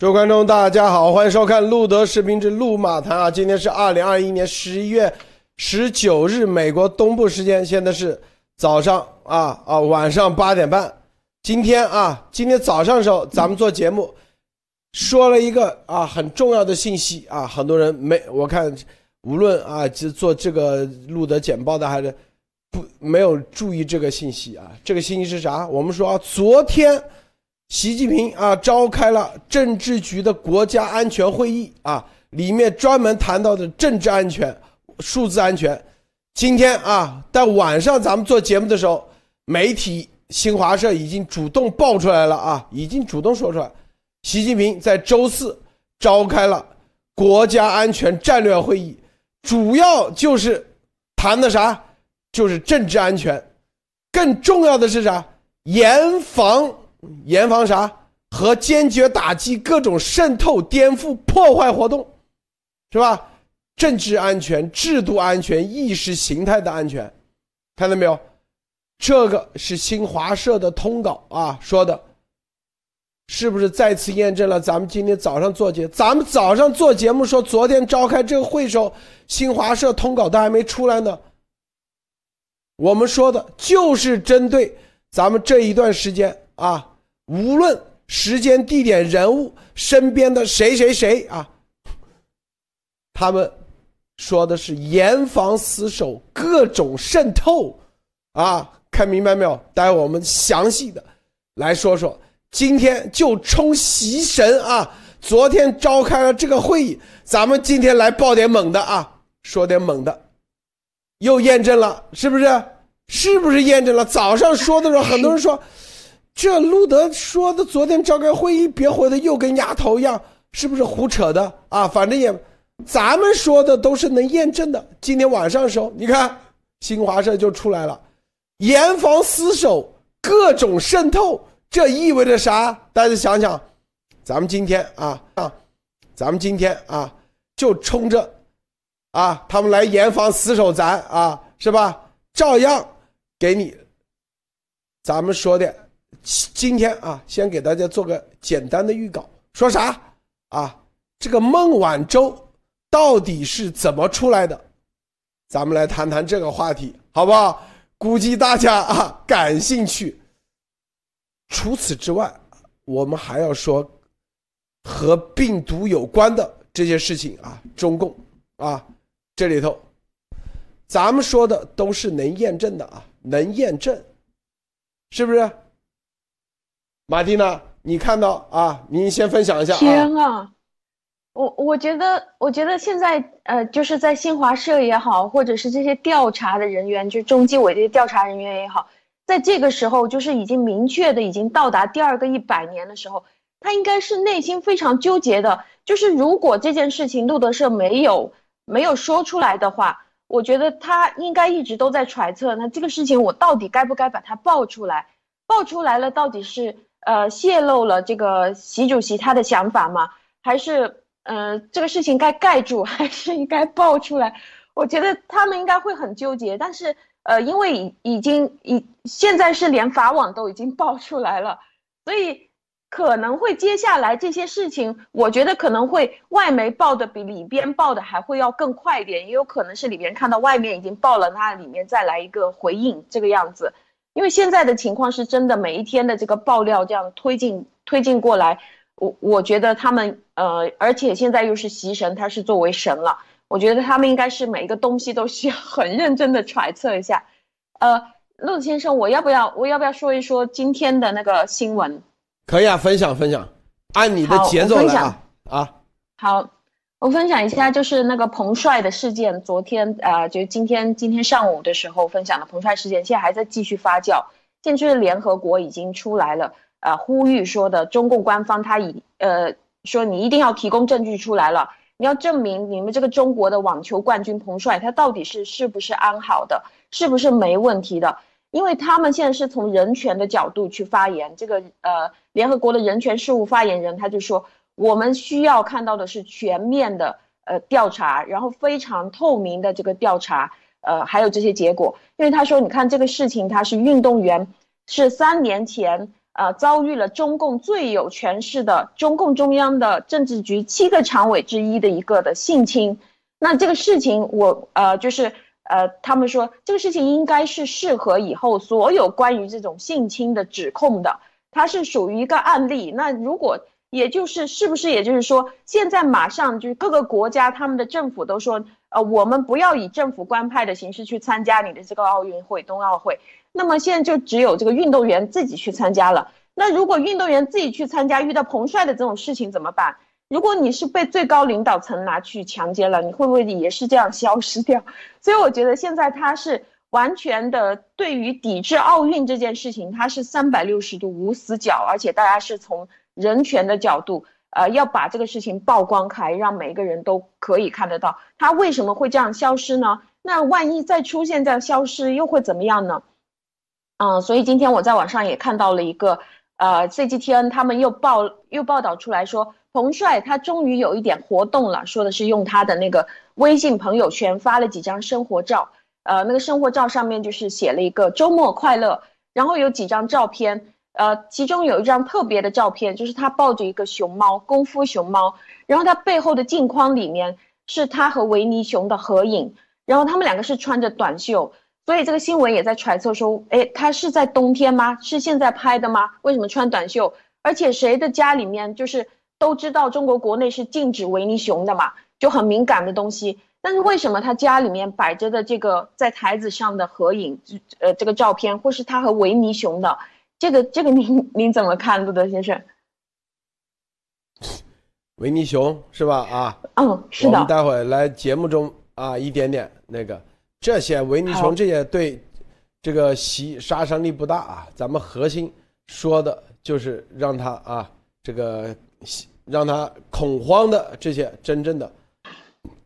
各位观众，大家好，欢迎收看《路德视频之路马谈》啊！今天是二零二一年十一月十九日，美国东部时间，现在是早上啊啊晚上八点半。今天啊，今天早上的时候，咱们做节目说了一个啊很重要的信息啊，很多人没我看，无论啊就做这个路德简报的还是不没有注意这个信息啊。这个信息是啥？我们说啊，昨天。习近平啊，召开了政治局的国家安全会议啊，里面专门谈到的政治安全、数字安全。今天啊，在晚上咱们做节目的时候，媒体新华社已经主动爆出来了啊，已经主动说出来，习近平在周四召开了国家安全战略会议，主要就是谈的啥？就是政治安全，更重要的是啥？严防。严防啥？和坚决打击各种渗透、颠覆、破坏活动，是吧？政治安全、制度安全、意识形态的安全，看到没有？这个是新华社的通稿啊说的，是不是再次验证了咱们今天早上做节？咱们早上做节目说，昨天召开这个会时候，新华社通稿都还没出来呢。我们说的就是针对咱们这一段时间啊。无论时间、地点、人物身边的谁谁谁啊，他们说的是严防死守，各种渗透啊，看明白没有？待会我们详细的来说说。今天就冲习神啊，昨天召开了这个会议，咱们今天来报点猛的啊，说点猛的，又验证了，是不是？是不是验证了？早上说的时候，很多人说。这路德说的，昨天召开会议，别回的又跟丫头一样，是不是胡扯的啊？反正也，咱们说的都是能验证的。今天晚上的时候，你看新华社就出来了，严防死守，各种渗透，这意味着啥？大家想想，咱们今天啊啊，咱们今天啊，就冲着啊，他们来严防死守咱啊，是吧？照样给你，咱们说的。今天啊，先给大家做个简单的预告，说啥啊？这个孟晚舟到底是怎么出来的？咱们来谈谈这个话题，好不好？估计大家啊感兴趣。除此之外，我们还要说和病毒有关的这些事情啊，中共啊，这里头，咱们说的都是能验证的啊，能验证，是不是？马蒂娜，你看到啊？您先分享一下。天啊，我我觉得，我觉得现在呃，就是在新华社也好，或者是这些调查的人员，就中纪委这些调查人员也好，在这个时候，就是已经明确的，已经到达第二个一百年的时候，他应该是内心非常纠结的。就是如果这件事情路德社没有没有说出来的话，我觉得他应该一直都在揣测，那这个事情我到底该不该把它爆出来？爆出来了，到底是？呃，泄露了这个习主席他的想法吗？还是呃，这个事情该盖住，还是应该爆出来？我觉得他们应该会很纠结。但是呃，因为已已经已现在是连法网都已经爆出来了，所以可能会接下来这些事情，我觉得可能会外媒报的比里边报的还会要更快一点，也有可能是里边看到外面已经报了，那里面再来一个回应这个样子。因为现在的情况是真的，每一天的这个爆料这样推进推进过来，我我觉得他们呃，而且现在又是习神，他是作为神了，我觉得他们应该是每一个东西都需要很认真的揣测一下。呃，陆先生，我要不要我要不要说一说今天的那个新闻？可以啊，分享分享，按你的节奏来啊啊。好。我分享一下，就是那个彭帅的事件。昨天啊，就今天今天上午的时候分享的彭帅事件，现在还在继续发酵。现在就是联合国已经出来了，呃，呼吁说的中共官方他已呃说你一定要提供证据出来了，你要证明你们这个中国的网球冠军彭帅他到底是是不是安好的，是不是没问题的？因为他们现在是从人权的角度去发言。这个呃，联合国的人权事务发言人他就说。我们需要看到的是全面的呃调查，然后非常透明的这个调查，呃，还有这些结果。因为他说，你看这个事情，他是运动员，是三年前呃遭遇了中共最有权势的中共中央的政治局七个常委之一的一个的性侵。那这个事情我呃就是呃他们说这个事情应该是适合以后所有关于这种性侵的指控的，它是属于一个案例。那如果也就是是不是也就是说现在马上就是各个国家他们的政府都说。呃，我们不要以政府官派的形式去参加你的这个奥运会、冬奥会。那么现在就只有这个运动员自己去参加了。那如果运动员自己去参加，遇到彭帅的这种事情怎么办？如果你是被最高领导层拿去强奸了，你会不会也是这样消失掉？所以我觉得现在他是完全的对于抵制奥运这件事情，他是三百六十度无死角，而且大家是从人权的角度。呃，要把这个事情曝光开，让每一个人都可以看得到，他为什么会这样消失呢？那万一再出现在消失，又会怎么样呢？嗯，所以今天我在网上也看到了一个，呃，CGTN 他们又报又报道出来说，彭帅他终于有一点活动了，说的是用他的那个微信朋友圈发了几张生活照，呃，那个生活照上面就是写了一个周末快乐，然后有几张照片。呃，其中有一张特别的照片，就是他抱着一个熊猫，功夫熊猫，然后他背后的镜框里面是他和维尼熊的合影，然后他们两个是穿着短袖，所以这个新闻也在揣测说，哎，他是在冬天吗？是现在拍的吗？为什么穿短袖？而且谁的家里面就是都知道中国国内是禁止维尼熊的嘛，就很敏感的东西，但是为什么他家里面摆着的这个在台子上的合影，呃，这个照片或是他和维尼熊的？这个这个您您怎么看，路德先生？维尼熊是吧？啊，嗯，是的。我们待会儿来节目中啊，一点点那个这些维尼熊这些对这个袭杀伤力不大啊。咱们核心说的就是让他啊，这个让他恐慌的这些真正的，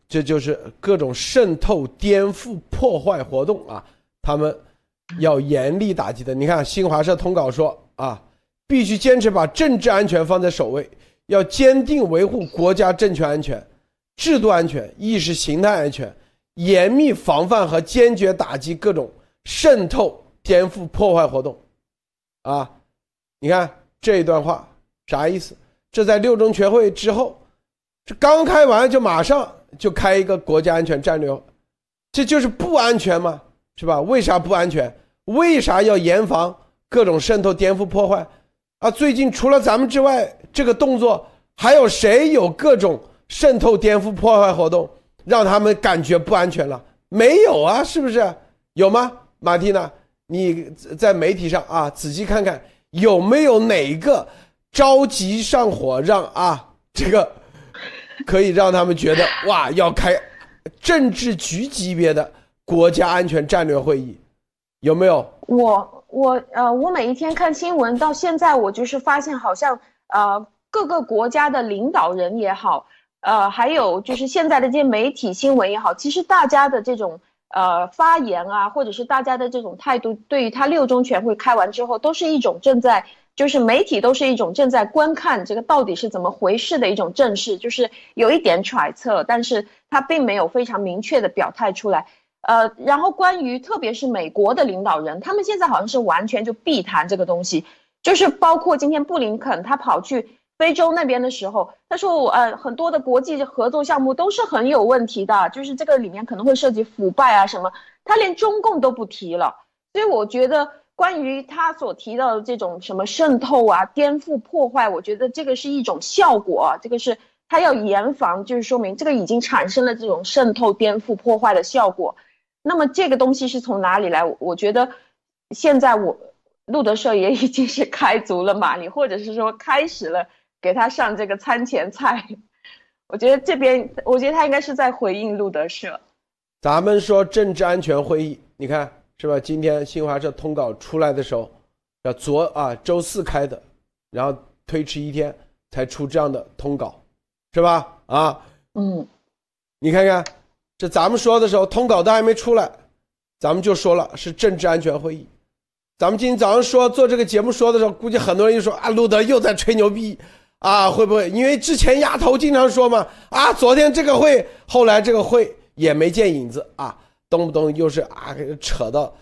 这就是各种渗透、颠覆、破坏活动啊，他们。要严厉打击的。你看，新华社通稿说啊，必须坚持把政治安全放在首位，要坚定维护国家政权安全、制度安全、意识形态安全，严密防范和坚决打击各种渗透、颠覆、破坏活动。啊，你看这一段话啥意思？这在六中全会之后，这刚开完就马上就开一个国家安全战略，这就是不安全吗？是吧？为啥不安全？为啥要严防各种渗透、颠覆、破坏？啊，最近除了咱们之外，这个动作还有谁有各种渗透、颠覆、破坏活动，让他们感觉不安全了？没有啊，是不是？有吗？马蒂娜，你在媒体上啊，仔细看看有没有哪个着急上火，让啊这个可以让他们觉得哇，要开政治局级别的。国家安全战略会议有没有？我我呃，我每一天看新闻，到现在我就是发现，好像呃各个国家的领导人也好，呃还有就是现在的这些媒体新闻也好，其实大家的这种呃发言啊，或者是大家的这种态度，对于他六中全会开完之后，都是一种正在就是媒体都是一种正在观看这个到底是怎么回事的一种正视，就是有一点揣测，但是他并没有非常明确的表态出来。呃，然后关于特别是美国的领导人，他们现在好像是完全就避谈这个东西，就是包括今天布林肯他跑去非洲那边的时候，他说我呃很多的国际合作项目都是很有问题的，就是这个里面可能会涉及腐败啊什么，他连中共都不提了，所以我觉得关于他所提到的这种什么渗透啊、颠覆、破坏，我觉得这个是一种效果，这个是他要严防，就是说明这个已经产生了这种渗透、颠覆、破坏的效果。那么这个东西是从哪里来？我觉得现在我路德社也已经是开足了马力，或者是说开始了给他上这个餐前菜。我觉得这边，我觉得他应该是在回应路德社。咱们说政治安全会议，你看是吧？今天新华社通稿出来的时候，要昨啊周四开的，然后推迟一天才出这样的通稿，是吧？啊，嗯，你看看。这咱们说的时候，通稿都还没出来，咱们就说了是政治安全会议。咱们今天早上说做这个节目说的时候，估计很多人就说啊，路德又在吹牛逼啊，会不会？因为之前丫头经常说嘛，啊，昨天这个会，后来这个会也没见影子啊，动不动又是啊，扯到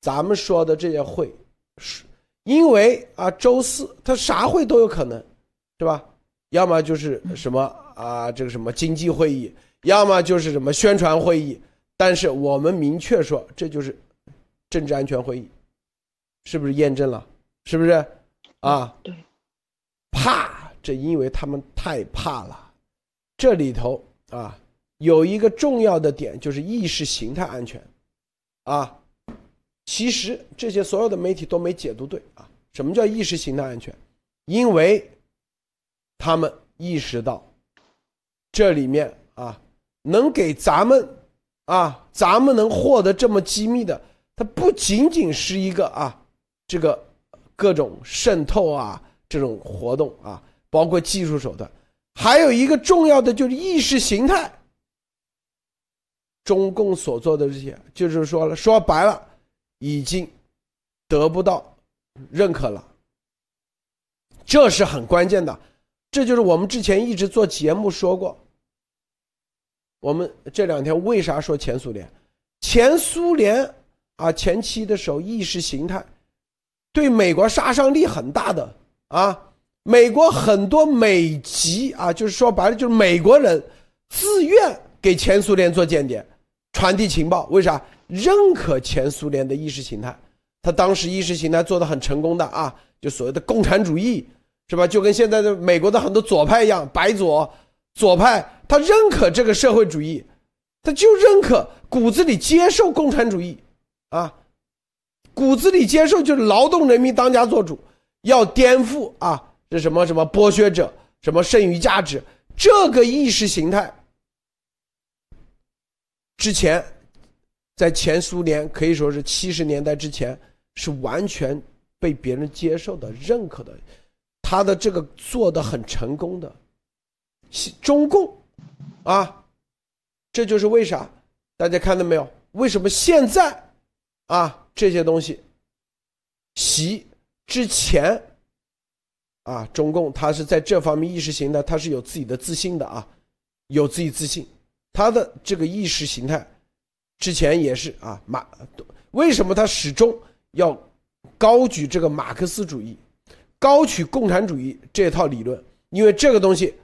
咱们说的这些会，是因为啊，周四他啥会都有可能，是吧？要么就是什么啊，这个什么经济会议，要么就是什么宣传会议。但是我们明确说，这就是政治安全会议，是不是验证了？是不是？啊，对，怕，这因为他们太怕了。这里头啊，有一个重要的点，就是意识形态安全，啊，其实这些所有的媒体都没解读对啊。什么叫意识形态安全？因为他们意识到，这里面啊，能给咱们。啊，咱们能获得这么机密的，它不仅仅是一个啊，这个各种渗透啊，这种活动啊，包括技术手段，还有一个重要的就是意识形态。中共所做的这些，就是说了，说白了，已经得不到认可了，这是很关键的。这就是我们之前一直做节目说过。我们这两天为啥说前苏联？前苏联啊，前期的时候意识形态对美国杀伤力很大的啊。美国很多美籍啊，就是说白了就是美国人自愿给前苏联做间谍，传递情报。为啥？认可前苏联的意识形态，他当时意识形态做的很成功的啊，就所谓的共产主义，是吧？就跟现在的美国的很多左派一样，白左左派。他认可这个社会主义，他就认可骨子里接受共产主义，啊，骨子里接受就是劳动人民当家做主，要颠覆啊，这什么什么剥削者，什么剩余价值，这个意识形态，之前，在前苏联可以说是七十年代之前是完全被别人接受的、认可的，他的这个做的很成功的，中共。啊，这就是为啥？大家看到没有？为什么现在啊这些东西，习之前啊，中共他是在这方面意识形态，他是有自己的自信的啊，有自己自信。他的这个意识形态之前也是啊马，为什么他始终要高举这个马克思主义，高举共产主义这套理论？因为这个东西。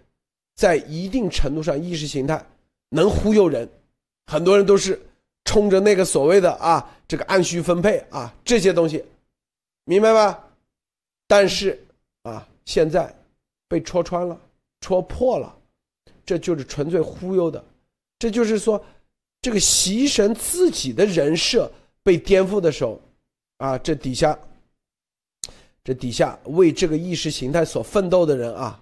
在一定程度上，意识形态能忽悠人，很多人都是冲着那个所谓的啊这个按需分配啊这些东西，明白吧？但是啊，现在被戳穿了，戳破了，这就是纯粹忽悠的，这就是说，这个习神自己的人设被颠覆的时候，啊，这底下，这底下为这个意识形态所奋斗的人啊，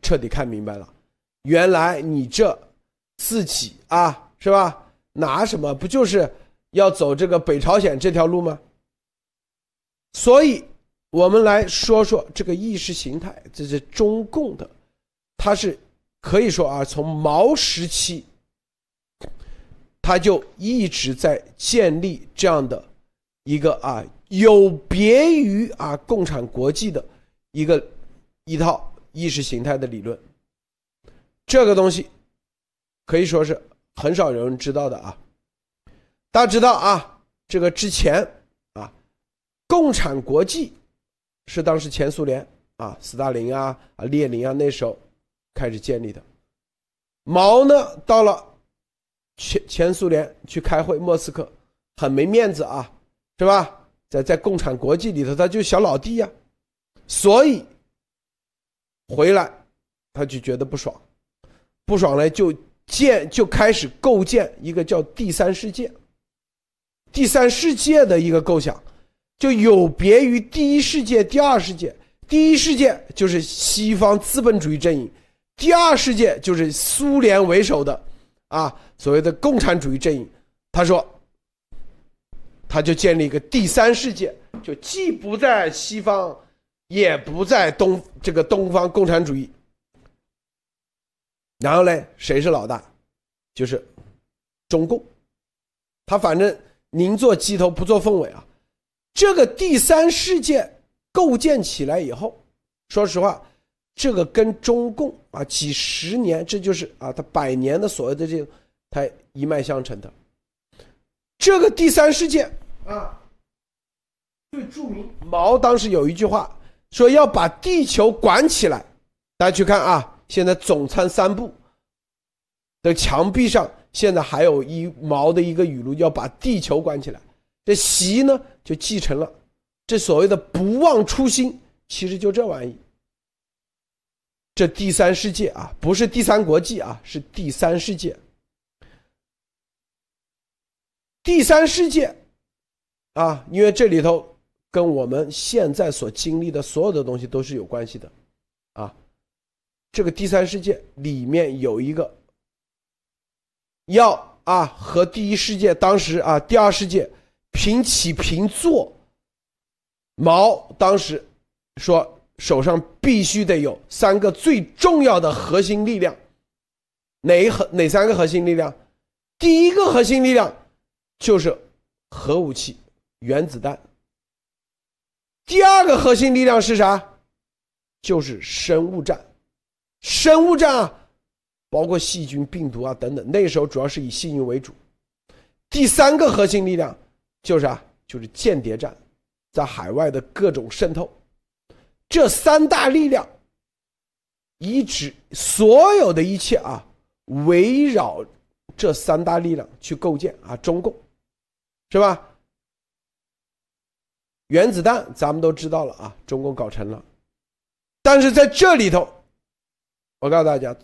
彻底看明白了。原来你这自己啊，是吧？拿什么？不就是要走这个北朝鲜这条路吗？所以，我们来说说这个意识形态，这是中共的，它是可以说啊，从毛时期，他就一直在建立这样的一个啊，有别于啊共产国际的一个一套意识形态的理论。这个东西可以说是很少有人知道的啊！大家知道啊，这个之前啊，共产国际是当时前苏联啊，斯大林啊、啊列宁啊那时候开始建立的。毛呢，到了前前苏联去开会，莫斯科很没面子啊，是吧？在在共产国际里头，他就小老弟呀，所以回来他就觉得不爽。不爽呢，就建就开始构建一个叫第三世界。第三世界的一个构想，就有别于第一世界、第二世界。第一世界就是西方资本主义阵营，第二世界就是苏联为首的啊所谓的共产主义阵营。他说，他就建立一个第三世界，就既不在西方，也不在东这个东方共产主义。然后呢，谁是老大？就是中共。他反正宁做鸡头不做凤尾啊。这个第三世界构建起来以后，说实话，这个跟中共啊几十年，这就是啊他百年的所谓的这个，他一脉相承的。这个第三世界啊，最著名，毛当时有一句话说要把地球管起来。大家去看啊，现在总参三部的墙壁上，现在还有一毛的一个语录，要把地球关起来。这习呢就继承了这所谓的不忘初心，其实就这玩意。这第三世界啊，不是第三国际啊，是第三世界。第三世界啊，因为这里头跟我们现在所经历的所有的东西都是有关系的啊。这个第三世界里面有一个要啊和第一世界当时啊第二世界平起平坐。毛当时说手上必须得有三个最重要的核心力量，哪核哪三个核心力量？第一个核心力量。就是核武器、原子弹。第二个核心力量是啥？就是生物战。生物战啊，包括细菌、病毒啊等等。那时候主要是以细菌为主。第三个核心力量就是啊，就是间谍战，在海外的各种渗透。这三大力量，一直所有的一切啊，围绕这三大力量去构建啊，中共。是吧？原子弹咱们都知道了啊，中共搞成了。但是在这里头，我告诉大家，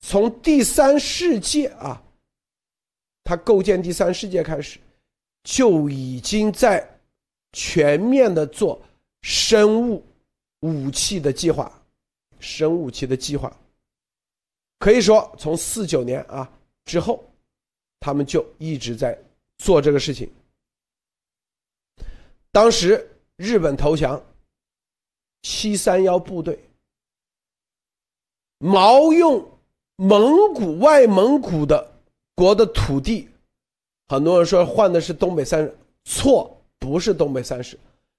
从第三世界啊，他构建第三世界开始，就已经在全面的做生物武器的计划，生物武器的计划。可以说，从四九年啊之后，他们就一直在。做这个事情，当时日本投降，七三幺部队，毛用蒙古外蒙古的国的土地，很多人说换的是东北三，错，不是东北三省，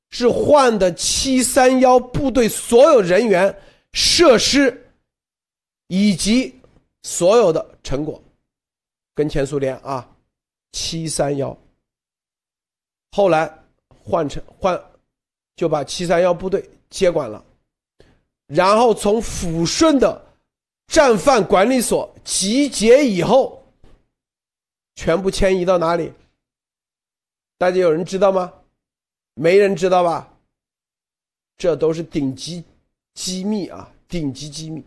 是换的七三幺部队所有人员、设施以及所有的成果，跟前苏联啊。七三幺，后来换成换，就把七三幺部队接管了，然后从抚顺的战犯管理所集结以后，全部迁移到哪里？大家有人知道吗？没人知道吧？这都是顶级机密啊，顶级机密，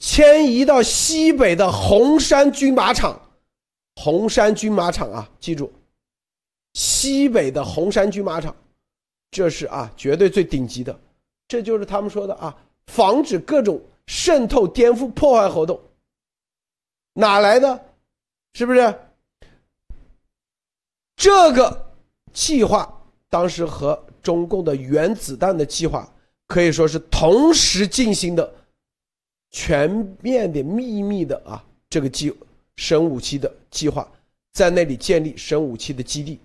迁移到西北的红山军马场。红山军马场啊，记住，西北的红山军马场，这是啊绝对最顶级的，这就是他们说的啊，防止各种渗透、颠覆、破坏活动。哪来的？是不是？这个计划当时和中共的原子弹的计划可以说是同时进行的，全面的、秘密的啊，这个计。生武器的计划，在那里建立生武器的基地，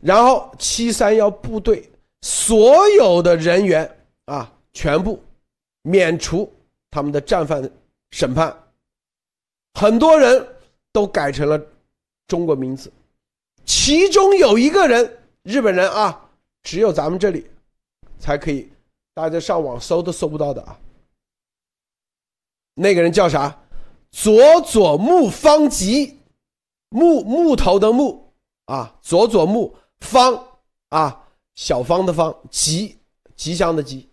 然后七三幺部队所有的人员啊，全部免除他们的战犯审判，很多人都改成了中国名字，其中有一个人，日本人啊，只有咱们这里才可以，大家上网搜都搜不到的啊，那个人叫啥？佐佐木方吉，木木头的木啊，佐佐木方啊，小方的方吉，吉祥的吉，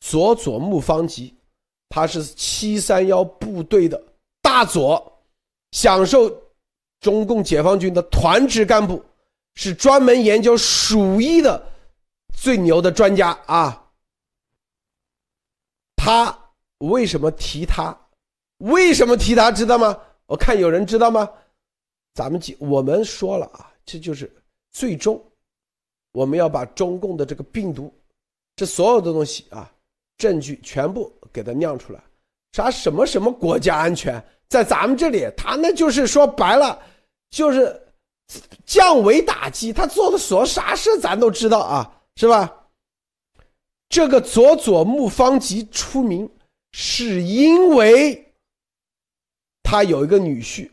佐佐木方吉，他是七三幺部队的大佐，享受中共解放军的团职干部，是专门研究鼠疫的最牛的专家啊。他为什么提他？为什么提他知道吗？我看有人知道吗？咱们几我们说了啊，这就是最终我们要把中共的这个病毒，这所有的东西啊，证据全部给他亮出来。啥什么什么国家安全，在咱们这里，他那就是说白了，就是降维打击。他做的所啥事咱都知道啊，是吧？这个佐佐木方吉出名，是因为。他有一个女婿，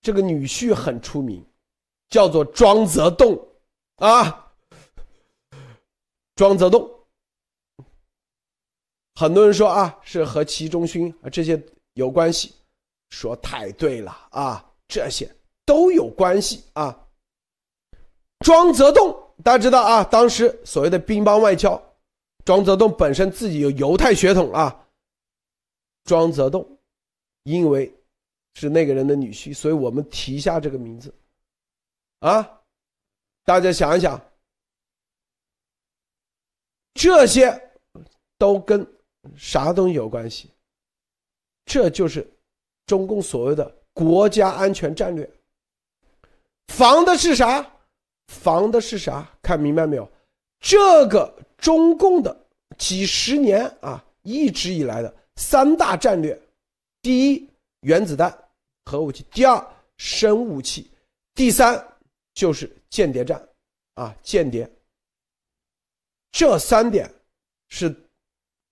这个女婿很出名，叫做庄则栋，啊，庄则栋。很多人说啊，是和习仲勋啊这些有关系，说太对了啊，这些都有关系啊。庄则栋，大家知道啊，当时所谓的兵帮外交，庄则栋本身自己有犹太血统啊。庄则栋，因为是那个人的女婿，所以我们提一下这个名字啊。大家想一想，这些都跟啥东西有关系？这就是中共所谓的国家安全战略，防的是啥？防的是啥？看明白没有？这个中共的几十年啊，一直以来的三大战略：第一，原子弹、核武器；第二，生物武器；第三，就是间谍战，啊，间谍。这三点是，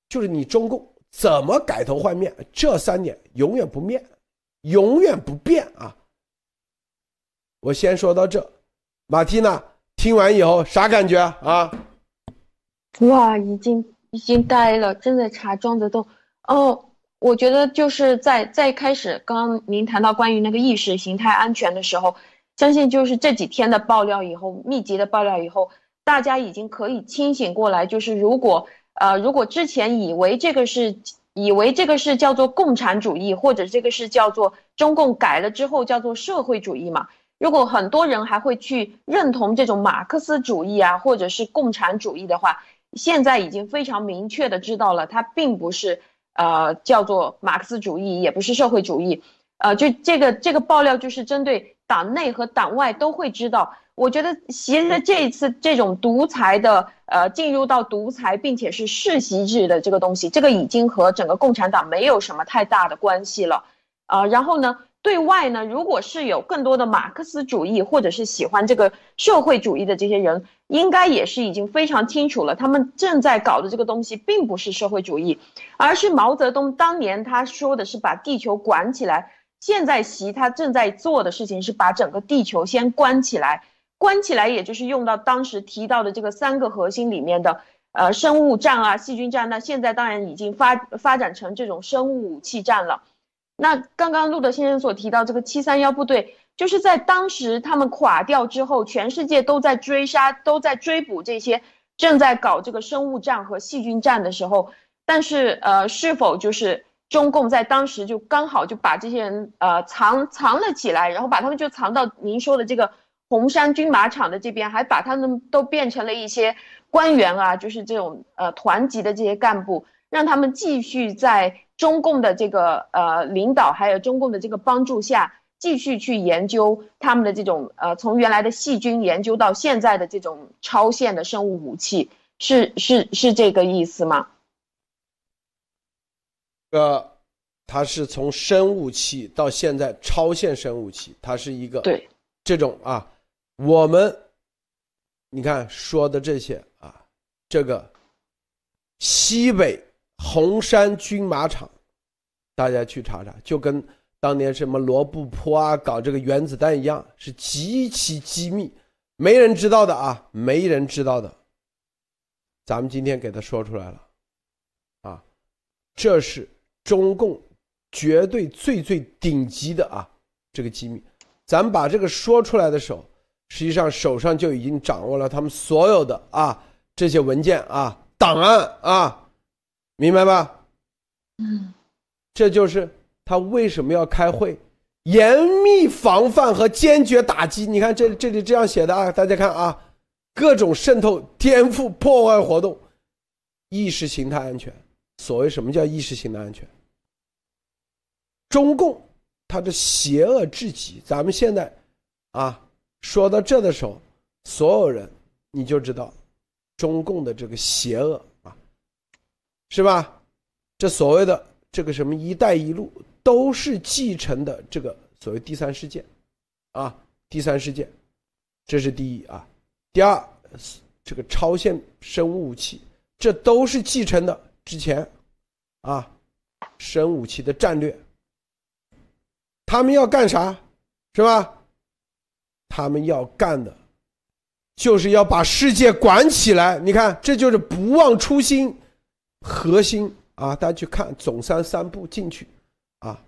就是你中共怎么改头换面，这三点永远不变，永远不变啊！我先说到这。马蒂娜听完以后啥感觉啊？哇，已经已经呆了，正在查庄则栋。哦，我觉得就是在在开始，刚刚您谈到关于那个意识形态安全的时候，相信就是这几天的爆料以后，密集的爆料以后，大家已经可以清醒过来。就是如果呃，如果之前以为这个是以为这个是叫做共产主义，或者这个是叫做中共改了之后叫做社会主义嘛？如果很多人还会去认同这种马克思主义啊，或者是共产主义的话，现在已经非常明确的知道了，它并不是呃叫做马克思主义，也不是社会主义，呃，就这个这个爆料就是针对党内和党外都会知道。我觉得习的这一次这种独裁的呃进入到独裁并且是世袭制的这个东西，这个已经和整个共产党没有什么太大的关系了，啊，然后呢？对外呢，如果是有更多的马克思主义或者是喜欢这个社会主义的这些人，应该也是已经非常清楚了，他们正在搞的这个东西并不是社会主义，而是毛泽东当年他说的是把地球管起来。现在习他正在做的事情是把整个地球先关起来，关起来也就是用到当时提到的这个三个核心里面的，呃，生物战啊，细菌战。那现在当然已经发发展成这种生物武器战了。那刚刚路德先生所提到这个七三幺部队，就是在当时他们垮掉之后，全世界都在追杀、都在追捕这些正在搞这个生物战和细菌战的时候，但是呃，是否就是中共在当时就刚好就把这些人呃藏藏了起来，然后把他们就藏到您说的这个红山军马场的这边，还把他们都变成了一些官员啊，就是这种呃团级的这些干部，让他们继续在。中共的这个呃领导，还有中共的这个帮助下，继续去研究他们的这种呃，从原来的细菌研究到现在的这种超限的生物武器，是是是这个意思吗？呃，它是从生物器到现在超限生物器，它是一个对这种啊，我们你看说的这些啊，这个西北。红山军马场，大家去查查，就跟当年什么罗布泊啊搞这个原子弹一样，是极其机密，没人知道的啊，没人知道的。咱们今天给他说出来了，啊，这是中共绝对最最顶级的啊这个机密。咱们把这个说出来的时候，实际上手上就已经掌握了他们所有的啊这些文件啊档案啊。明白吧？嗯，这就是他为什么要开会，严密防范和坚决打击。你看这这里这样写的啊，大家看啊，各种渗透、颠覆、破坏活动，意识形态安全。所谓什么叫意识形态安全？中共它的邪恶至极。咱们现在啊说到这的时候，所有人你就知道中共的这个邪恶啊。是吧？这所谓的这个什么“一带一路”都是继承的这个所谓第三世界，啊，第三世界，这是第一啊。第二，这个超限生物武器，这都是继承的之前，啊，生物武器的战略。他们要干啥？是吧？他们要干的，就是要把世界管起来。你看，这就是不忘初心，核心啊！大家去看总三三步进去啊，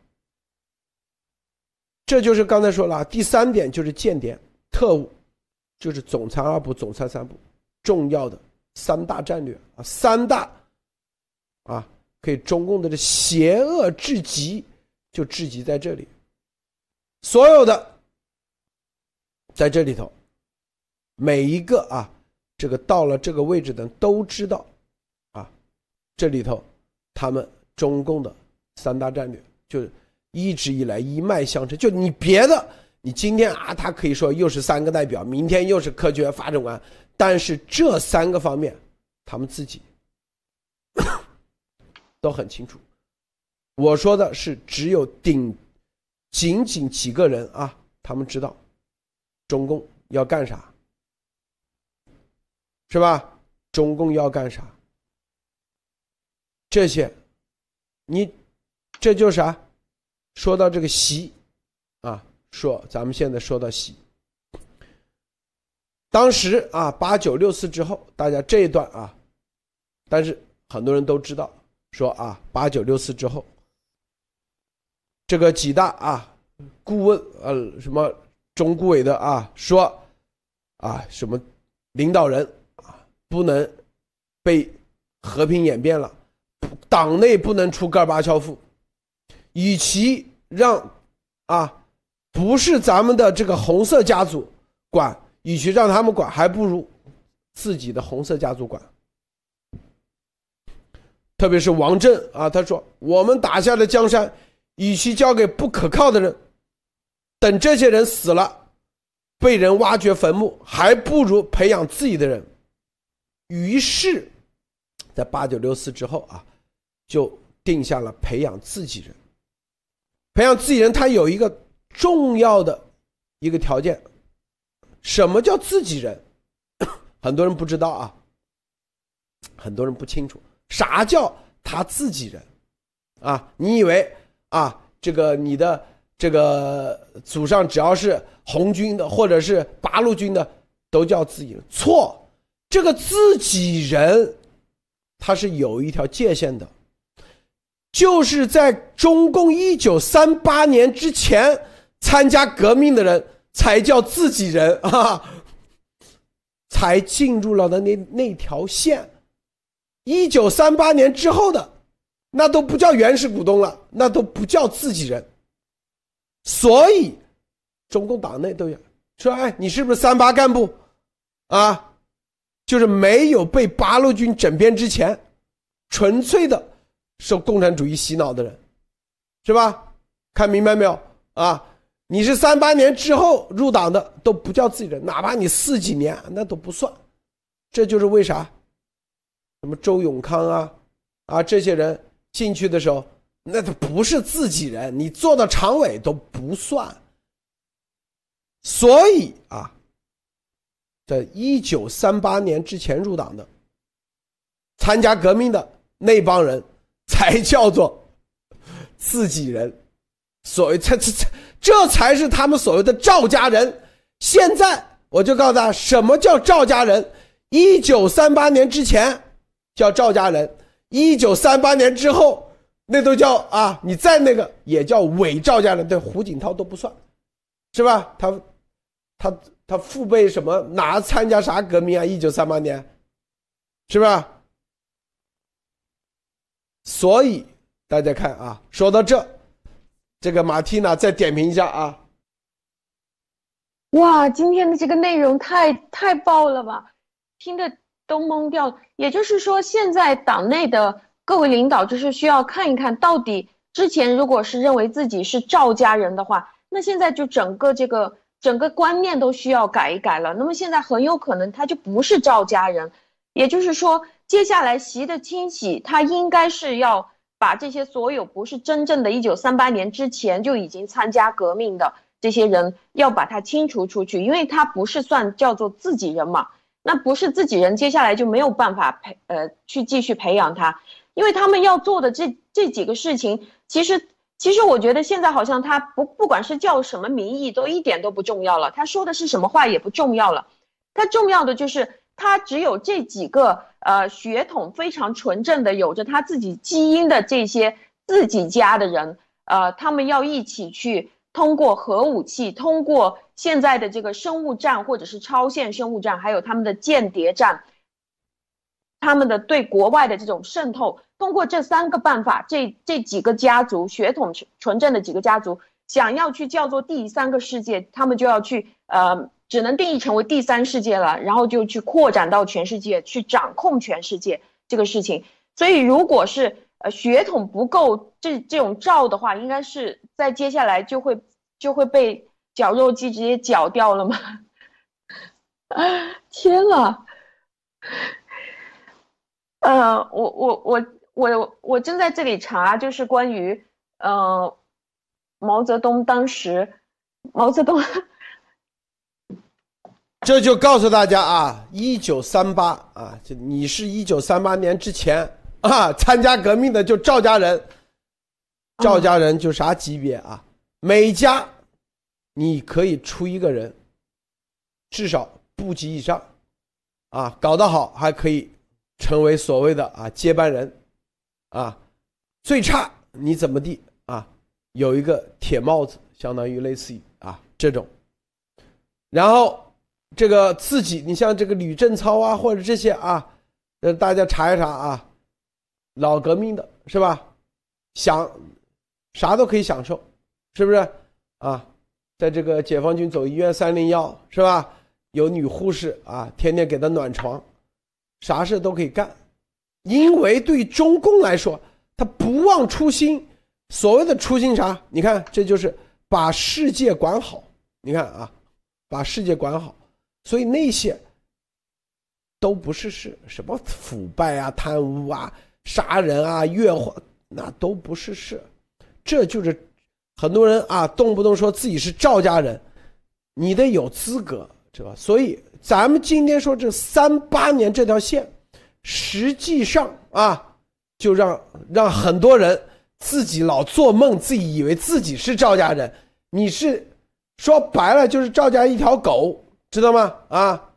这就是刚才说了，第三点就是间谍特务，就是总参二部、总参三部重要的三大战略啊，三大啊，可以中共的这邪恶至极就至极在这里，所有的在这里头。每一个啊，这个到了这个位置的都知道，啊，这里头他们中共的三大战略就是一直以来一脉相承。就你别的，你今天啊，他可以说又是三个代表，明天又是科学发展观，但是这三个方面，他们自己 都很清楚。我说的是只有顶，仅仅几个人啊，他们知道中共要干啥。是吧？中共要干啥？这些，你这就啥？说到这个习，啊，说咱们现在说到习，当时啊，八九六四之后，大家这一段啊，但是很多人都知道，说啊，八九六四之后，这个几大啊顾问呃什么中顾委的啊说，啊什么领导人啊。不能被和平演变了，党内不能出戈尔巴乔夫，与其让啊不是咱们的这个红色家族管，与其让他们管，还不如自己的红色家族管。特别是王震啊，他说：“我们打下的江山，与其交给不可靠的人，等这些人死了，被人挖掘坟墓，还不如培养自己的人。”于是，在八九六四之后啊，就定下了培养自己人。培养自己人，他有一个重要的一个条件。什么叫自己人？很多人不知道啊，很多人不清楚啥叫他自己人啊？你以为啊，这个你的这个祖上只要是红军的或者是八路军的，都叫自己人？错。这个自己人，他是有一条界限的，就是在中共一九三八年之前参加革命的人才叫自己人啊，才进入了的那那条线。一九三八年之后的，那都不叫原始股东了，那都不叫自己人。所以，中共党内都有说：“哎，你是不是三八干部啊？”就是没有被八路军整编之前，纯粹的受共产主义洗脑的人，是吧？看明白没有啊？你是三八年之后入党的都不叫自己人，哪怕你四几年那都不算。这就是为啥？什么周永康啊啊这些人进去的时候，那都不是自己人，你做到常委都不算。所以啊。在一九三八年之前入党的、参加革命的那帮人，才 叫做自己人。所谓这这这，这才是他们所谓的赵家人。现在我就告诉大家，什么叫赵家人？一九三八年之前叫赵家人，一九三八年之后那都叫啊，你在那个也叫伪赵家人。对，胡锦涛都不算，是吧？他他。他父辈什么哪参加啥革命啊？一九三八年，是吧？所以大家看啊，说到这，这个马蒂娜再点评一下啊。哇，今天的这个内容太太爆了吧，听得都懵掉了。也就是说，现在党内的各位领导就是需要看一看到底之前如果是认为自己是赵家人的话，那现在就整个这个。整个观念都需要改一改了。那么现在很有可能他就不是赵家人，也就是说，接下来习的清洗，他应该是要把这些所有不是真正的1938年之前就已经参加革命的这些人，要把他清除出去，因为他不是算叫做自己人嘛。那不是自己人，接下来就没有办法培呃去继续培养他，因为他们要做的这这几个事情，其实。其实我觉得现在好像他不不管是叫什么名义都一点都不重要了，他说的是什么话也不重要了，他重要的就是他只有这几个呃血统非常纯正的，有着他自己基因的这些自己家的人，呃，他们要一起去通过核武器，通过现在的这个生物战或者是超限生物战，还有他们的间谍战。他们的对国外的这种渗透，通过这三个办法，这这几个家族血统纯正的几个家族，想要去叫做第三个世界，他们就要去呃，只能定义成为第三世界了，然后就去扩展到全世界，去掌控全世界这个事情。所以，如果是呃血统不够这这种照的话，应该是在接下来就会就会被绞肉机直接绞掉了吗？天呐！呃，我我我我我正在这里查，就是关于呃毛泽东当时，毛泽东，这就告诉大家啊，一九三八啊，就你是一九三八年之前啊参加革命的，就赵家人，赵家人就啥级别啊？每家你可以出一个人，至少部级以上，啊，搞得好还可以。成为所谓的啊接班人，啊，最差你怎么地啊？有一个铁帽子，相当于类似于啊这种。然后这个自己，你像这个吕正操啊，或者这些啊，呃，大家查一查啊，老革命的是吧？享啥都可以享受，是不是啊？在这个解放军走医院三零幺是吧？有女护士啊，天天给他暖床。啥事都可以干，因为对中共来说，他不忘初心。所谓的初心啥？你看，这就是把世界管好。你看啊，把世界管好。所以那些都不是事，什么腐败啊、贪污啊、杀人啊、越货，那都不是事。这就是很多人啊，动不动说自己是赵家人，你得有资格，知道吧？所以。咱们今天说这三八年这条线，实际上啊，就让让很多人自己老做梦，自己以为自己是赵家人。你是说白了就是赵家一条狗，知道吗？啊，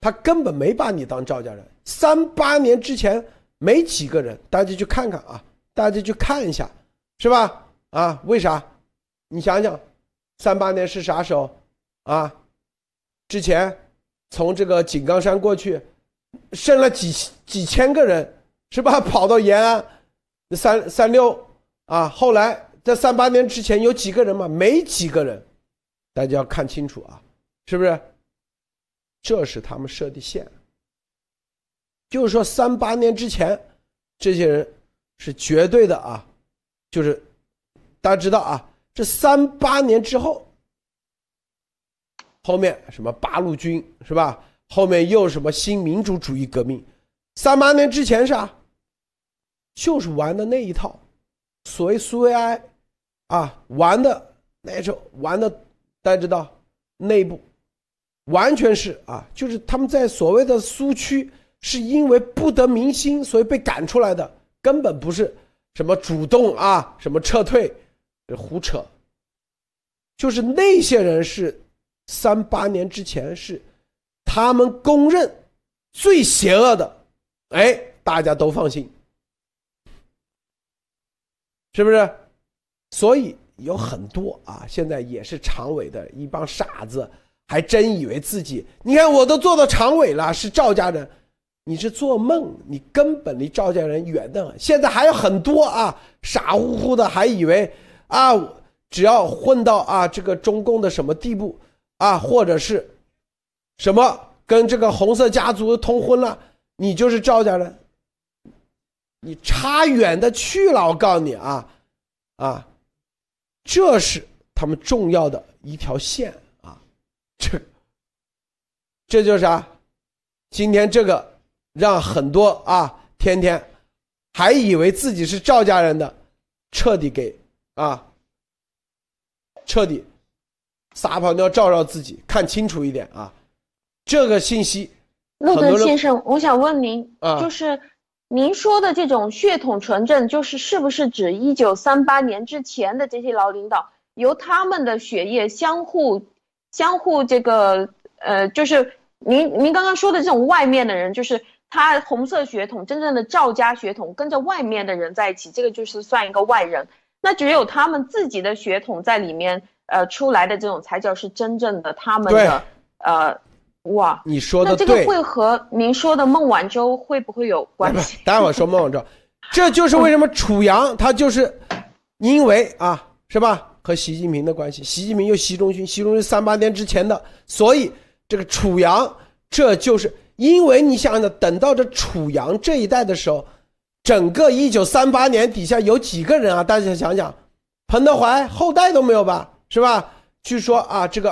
他根本没把你当赵家人。三八年之前没几个人，大家去看看啊，大家去看一下，是吧？啊，为啥？你想想，三八年是啥时候？啊，之前。从这个井冈山过去，剩了几几千个人，是吧？跑到延安，三三六啊，后来在三八年之前有几个人嘛？没几个人，大家要看清楚啊，是不是？这是他们设的线，就是说三八年之前，这些人是绝对的啊，就是大家知道啊，这三八年之后。后面什么八路军是吧？后面又什么新民主主义革命？三八年之前啥？就是玩的那一套，所谓苏维埃啊，玩的那时候玩的，大家知道，内部完全是啊，就是他们在所谓的苏区，是因为不得民心，所以被赶出来的，根本不是什么主动啊，什么撤退，胡扯，就是那些人是。三八年之前是他们公认最邪恶的，哎，大家都放心，是不是？所以有很多啊，现在也是常委的一帮傻子，还真以为自己，你看我都做到常委了，是赵家人，你是做梦，你根本离赵家人远的很。现在还有很多啊，傻乎乎的，还以为啊，只要混到啊这个中共的什么地步。啊，或者是，什么跟这个红色家族通婚了，你就是赵家人，你差远的去了。我告诉你啊，啊，这是他们重要的一条线啊，这，这就是啥？今天这个让很多啊，天天还以为自己是赵家人的，彻底给啊，彻底。撒泡尿照照自己，看清楚一点啊！这个信息，陆德先生，我想问您，就是您说的这种血统纯正，就是是不是指一九三八年之前的这些老领导，由他们的血液相互相互这个呃，就是您您刚刚说的这种外面的人，就是他红色血统，真正的赵家血统跟着外面的人在一起，这个就是算一个外人。那只有他们自己的血统在里面，呃，出来的这种才叫是真正的他们的，呃，哇，你说的这个会和您说的孟晚舟会不会有关系？待会儿说孟晚舟，这就是为什么楚阳他就是因为啊，是吧？和习近平的关系，习近平又习仲勋，习仲勋三八年之前的，所以这个楚阳，这就是因为你想想，等到这楚阳这一代的时候。整个一九三八年底下有几个人啊？大家想想，彭德怀后代都没有吧？是吧？据说啊，这个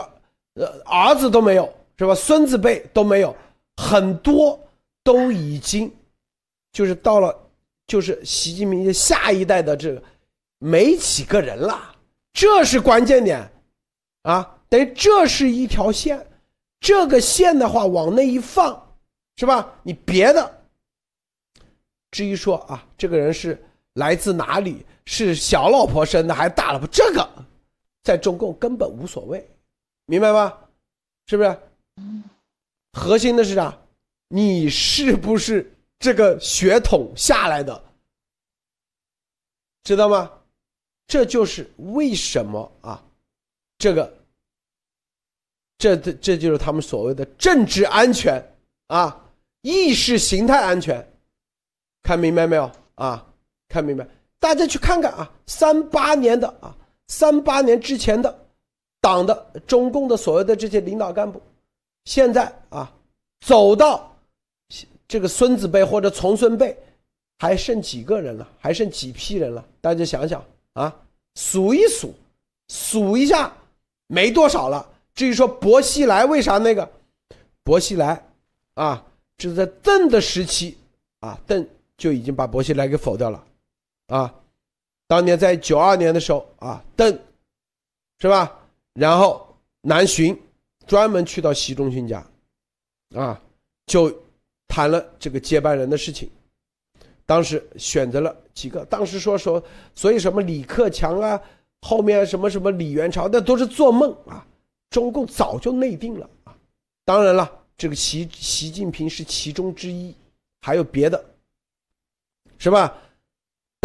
呃儿子都没有，是吧？孙子辈都没有，很多都已经就是到了，就是习近平下一代的这个没几个人了，这是关键点啊！等于这是一条线，这个线的话往那一放，是吧？你别的。至于说啊，这个人是来自哪里，是小老婆生的还是大老婆，这个在中共根本无所谓，明白吗？是不是？核心的是啥？你是不是这个血统下来的？知道吗？这就是为什么啊，这个，这这这就是他们所谓的政治安全啊，意识形态安全。看明白没有啊？看明白，大家去看看啊！三八年的啊，三八年之前的党的中共的所谓的这些领导干部，现在啊，走到这个孙子辈或者从孙辈，还剩几个人了？还剩几批人了？大家想想啊，数一数，数一下，没多少了。至于说薄熙来为啥那个，薄熙来啊，这是在邓的时期啊，邓。就已经把薄熙来给否掉了，啊，当年在九二年的时候啊，邓，是吧？然后南巡，专门去到习仲勋家，啊，就谈了这个接班人的事情。当时选择了几个，当时说说，所以什么李克强啊，后面什么什么李元朝，那都是做梦啊！中共早就内定了啊。当然了，这个习习近平是其中之一，还有别的。是吧？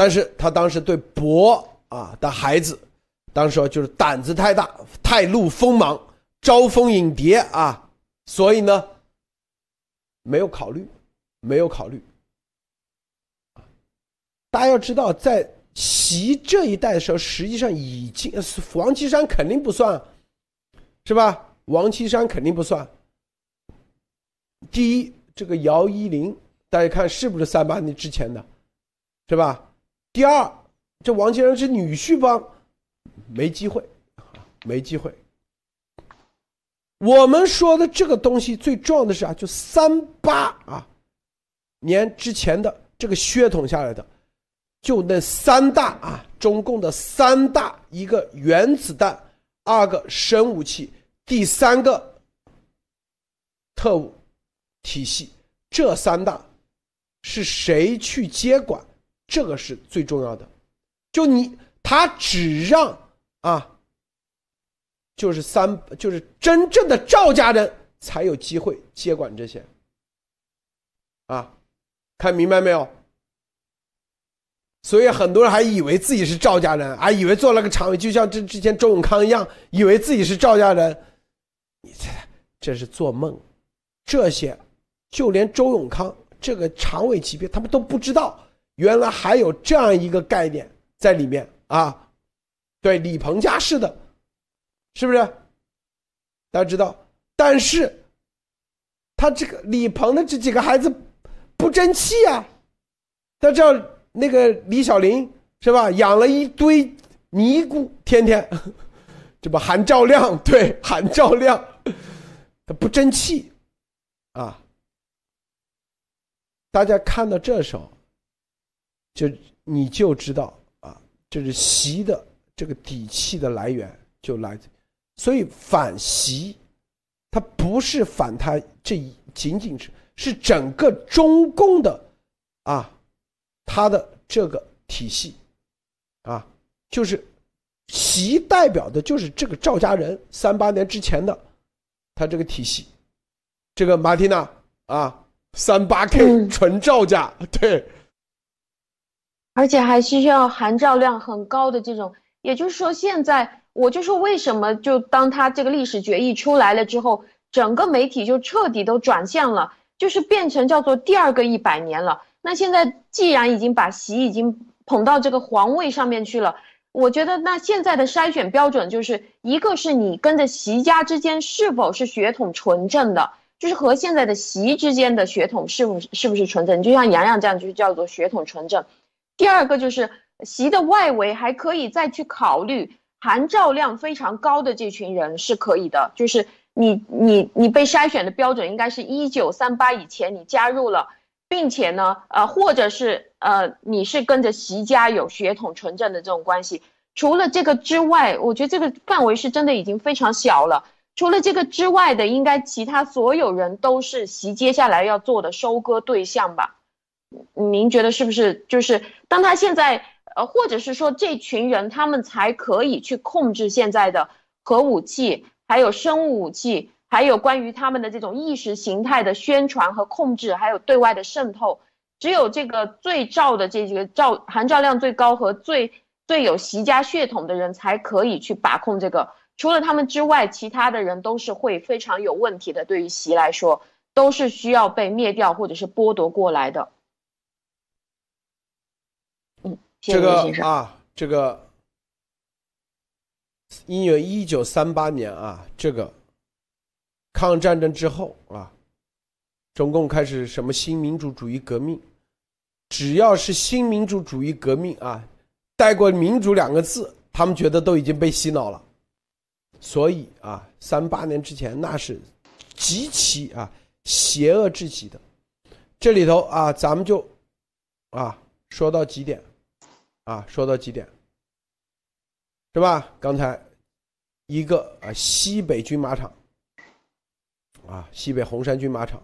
但是他当时对博啊的孩子，当时就是胆子太大，太露锋芒，招蜂引蝶啊，所以呢，没有考虑，没有考虑。大家要知道，在习这一代的时候，实际上已经王岐山肯定不算，是吧？王岐山肯定不算。第一，这个姚依林，大家看是不是三八年之前的？是吧？第二，这王岐山是女婿帮？没机会，没机会。我们说的这个东西最重要的是啊，就三八啊年之前的这个血统下来的，就那三大啊，中共的三大：一个原子弹，二个生武器，第三个特务体系。这三大是谁去接管？这个是最重要的，就你他只让啊，就是三就是真正的赵家人才有机会接管这些，啊，看明白没有？所以很多人还以为自己是赵家人，还以为做了个常委，就像这之前周永康一样，以为自己是赵家人，你这这是做梦。这些就连周永康这个常委级别，他们都不知道。原来还有这样一个概念在里面啊，对李鹏家是的，是不是？大家知道，但是他这个李鹏的这几个孩子不争气啊，他知道那个李小林是吧？养了一堆尼姑，天天这不韩赵亮对韩赵亮，他不争气啊。大家看到这时候。就你就知道啊，这是习的这个底气的来源就来自，所以反习，它不是反他这一仅仅是是整个中共的啊，他的这个体系啊，就是习代表的就是这个赵家人三八年之前的他这个体系。这个马蒂娜啊，三八 K 纯赵家，对，而且还需要含照量很高的这种。也就是说，现在我就说为什么就当他这个历史决议出来了之后，整个媒体就彻底都转向了，就是变成叫做第二个一百年了。那现在既然已经把习已经捧到这个皇位上面去了，我觉得那现在的筛选标准就是一个是你跟着习家之间是否是血统纯正的，就是和现在的习之间的血统是不是是不是纯正，就像洋洋这样就是叫做血统纯正。第二个就是。习的外围还可以再去考虑含照量非常高的这群人是可以的，就是你你你被筛选的标准应该是一九三八以前你加入了，并且呢呃或者是呃你是跟着习家有血统纯正的这种关系。除了这个之外，我觉得这个范围是真的已经非常小了。除了这个之外的，应该其他所有人都是习接下来要做的收割对象吧？您觉得是不是？就是当他现在。呃，或者是说这群人他们才可以去控制现在的核武器，还有生物武器，还有关于他们的这种意识形态的宣传和控制，还有对外的渗透。只有这个最照的这几个照含照量最高和最最有习家血统的人才可以去把控这个。除了他们之外，其他的人都是会非常有问题的。对于习来说，都是需要被灭掉或者是剥夺过来的。这个啊，这个，因为一九三八年啊，这个抗日战争之后啊，中共开始什么新民主主义革命，只要是新民主主义革命啊，带过“民主”两个字，他们觉得都已经被洗脑了。所以啊，三八年之前那是极其啊邪恶至极的。这里头啊，咱们就啊说到几点。啊，说到几点，是吧？刚才一个啊，西北军马场，啊，西北红山军马场，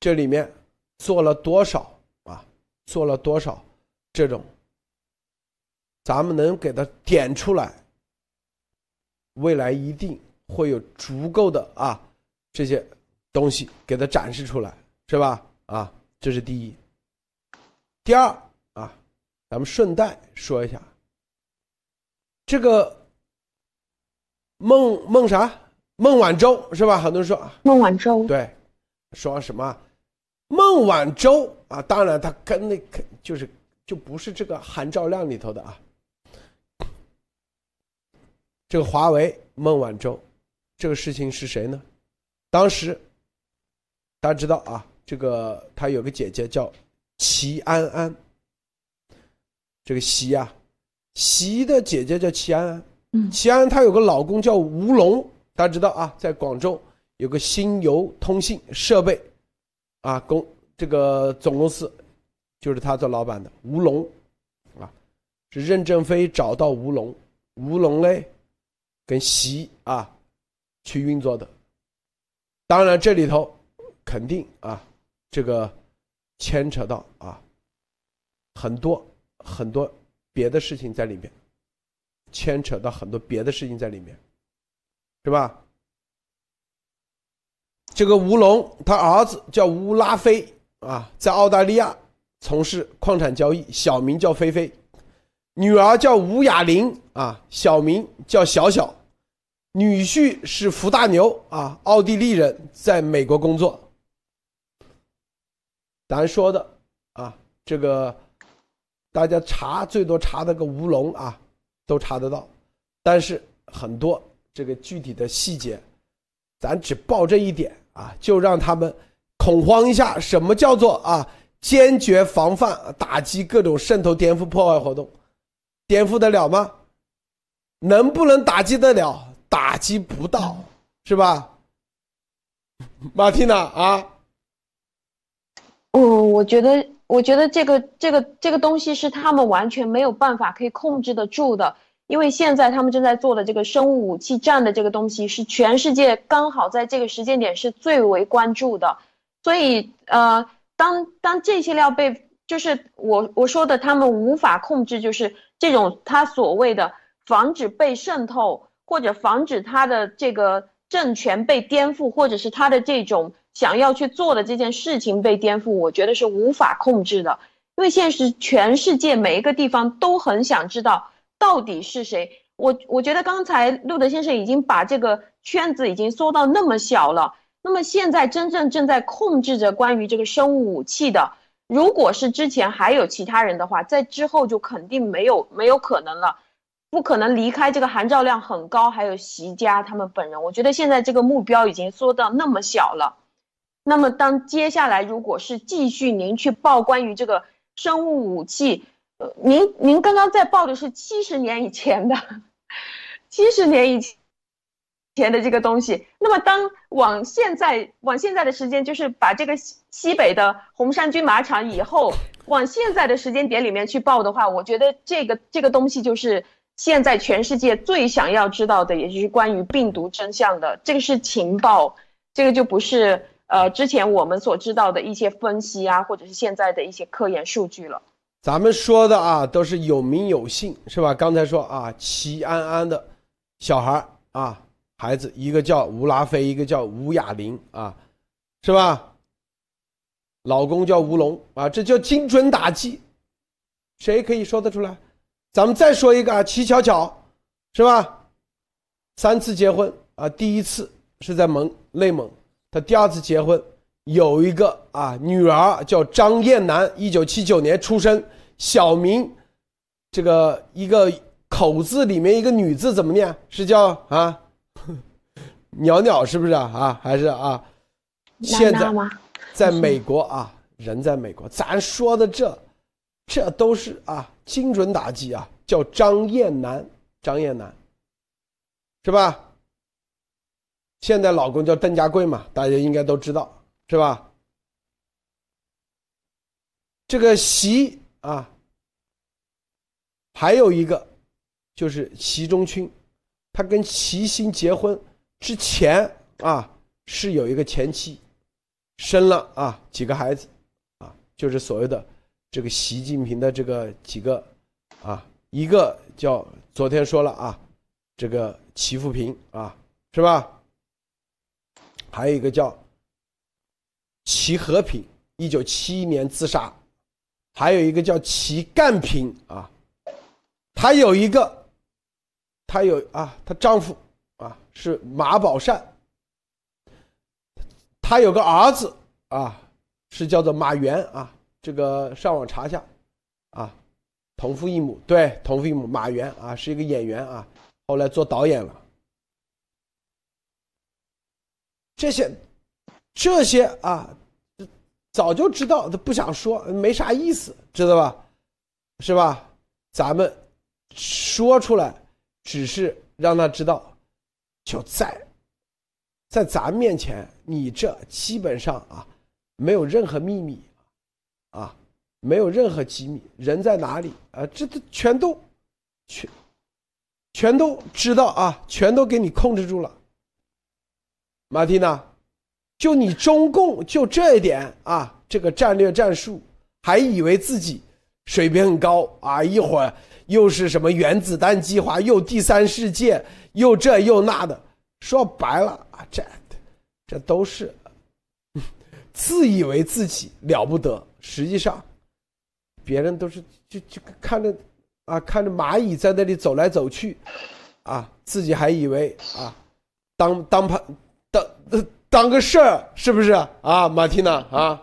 这里面做了多少啊？做了多少这种？咱们能给它点出来，未来一定会有足够的啊这些东西给它展示出来，是吧？啊，这是第一。第二。咱们顺带说一下，这个孟孟啥孟晚舟是吧？很多人说啊孟晚舟对，说什么孟晚舟啊？当然，他跟那个就是就不是这个韩照亮里头的啊。这个华为孟晚舟这个事情是谁呢？当时大家知道啊，这个他有个姐姐叫齐安安。这个席呀，席的姐姐叫齐安安，齐安安她有个老公叫吴龙，大家知道啊，在广州有个新邮通信设备，啊公这个总公司，就是他做老板的吴龙，啊，是任正非找到吴龙，吴龙嘞，跟席啊去运作的，当然这里头肯定啊，这个牵扯到啊很多。很多别的事情在里面，牵扯到很多别的事情在里面，是吧？这个吴龙他儿子叫吴拉菲啊，在澳大利亚从事矿产交易，小名叫菲菲；女儿叫吴雅玲啊，小名叫小小；女婿是福大牛啊，奥地利人，在美国工作。咱说的啊，这个。大家查最多查那个吴龙啊，都查得到，但是很多这个具体的细节，咱只报这一点啊，就让他们恐慌一下。什么叫做啊？坚决防范打击各种渗透、颠覆、破坏活动，颠覆得了吗？能不能打击得了？打击不到，是吧？马蒂娜啊？嗯，我觉得。我觉得这个这个这个东西是他们完全没有办法可以控制得住的，因为现在他们正在做的这个生物武器战的这个东西是全世界刚好在这个时间点是最为关注的，所以呃，当当这些料被就是我我说的他们无法控制，就是这种他所谓的防止被渗透或者防止他的这个政权被颠覆，或者是他的这种想要去做的这件事情被颠覆，我觉得是无法控制的。因为现在是全世界每一个地方都很想知道到底是谁。我我觉得刚才路德先生已经把这个圈子已经缩到那么小了。那么现在真正正在控制着关于这个生物武器的，如果是之前还有其他人的话，在之后就肯定没有没有可能了，不可能离开这个含照量很高，还有习家他们本人。我觉得现在这个目标已经缩到那么小了。那么当接下来如果是继续您去报关于这个生物武器，呃，您您刚刚在报的是七十年以前的，七十年以前。前的这个东西，那么当往现在往现在的时间，就是把这个西西北的红衫军马场以后，往现在的时间点里面去报的话，我觉得这个这个东西就是现在全世界最想要知道的，也就是关于病毒真相的。这个是情报，这个就不是呃之前我们所知道的一些分析啊，或者是现在的一些科研数据了。咱们说的啊，都是有名有姓，是吧？刚才说啊，齐安安的小孩啊。孩子，一个叫吴拉菲，一个叫吴雅玲啊，是吧？老公叫吴龙啊，这叫精准打击，谁可以说得出来？咱们再说一个啊，齐巧巧，是吧？三次结婚啊，第一次是在蒙内蒙，他第二次结婚有一个啊女儿叫张艳楠，一九七九年出生，小名，这个一个口字里面一个女字怎么念？是叫啊？鸟鸟是不是啊？啊，还是啊？现在在美国啊，人在美国，咱说的这，这都是啊，精准打击啊，叫张艳楠，张艳楠，是吧？现在老公叫邓家贵嘛，大家应该都知道，是吧？这个习啊，还有一个就是习仲勋。他跟齐心结婚之前啊，是有一个前妻，生了啊几个孩子，啊，就是所谓的这个习近平的这个几个啊，一个叫昨天说了啊，这个齐富平啊，是吧？还有一个叫齐和平，一九七一年自杀，还有一个叫齐干平啊，他有一个。她有啊，她丈夫啊是马宝善，她有个儿子啊，是叫做马原啊，这个上网查一下，啊，同父异母，对，同父异母，马原啊是一个演员啊，后来做导演了。这些，这些啊，早就知道，他不想说，没啥意思，知道吧？是吧？咱们说出来。只是让他知道，就在，在咱面前，你这基本上啊，没有任何秘密，啊，没有任何机密，人在哪里啊？这都全都，全，全都知道啊，全都给你控制住了。马蒂娜，就你中共就这一点啊，这个战略战术，还以为自己水平很高啊，一会儿。又是什么原子弹计划？又第三世界？又这又那的？说白了啊，这这都是自以为自己了不得，实际上别人都是就就看着啊，看着蚂蚁在那里走来走去，啊，自己还以为啊，当当盘当当个事儿，是不是啊，马蒂娜啊？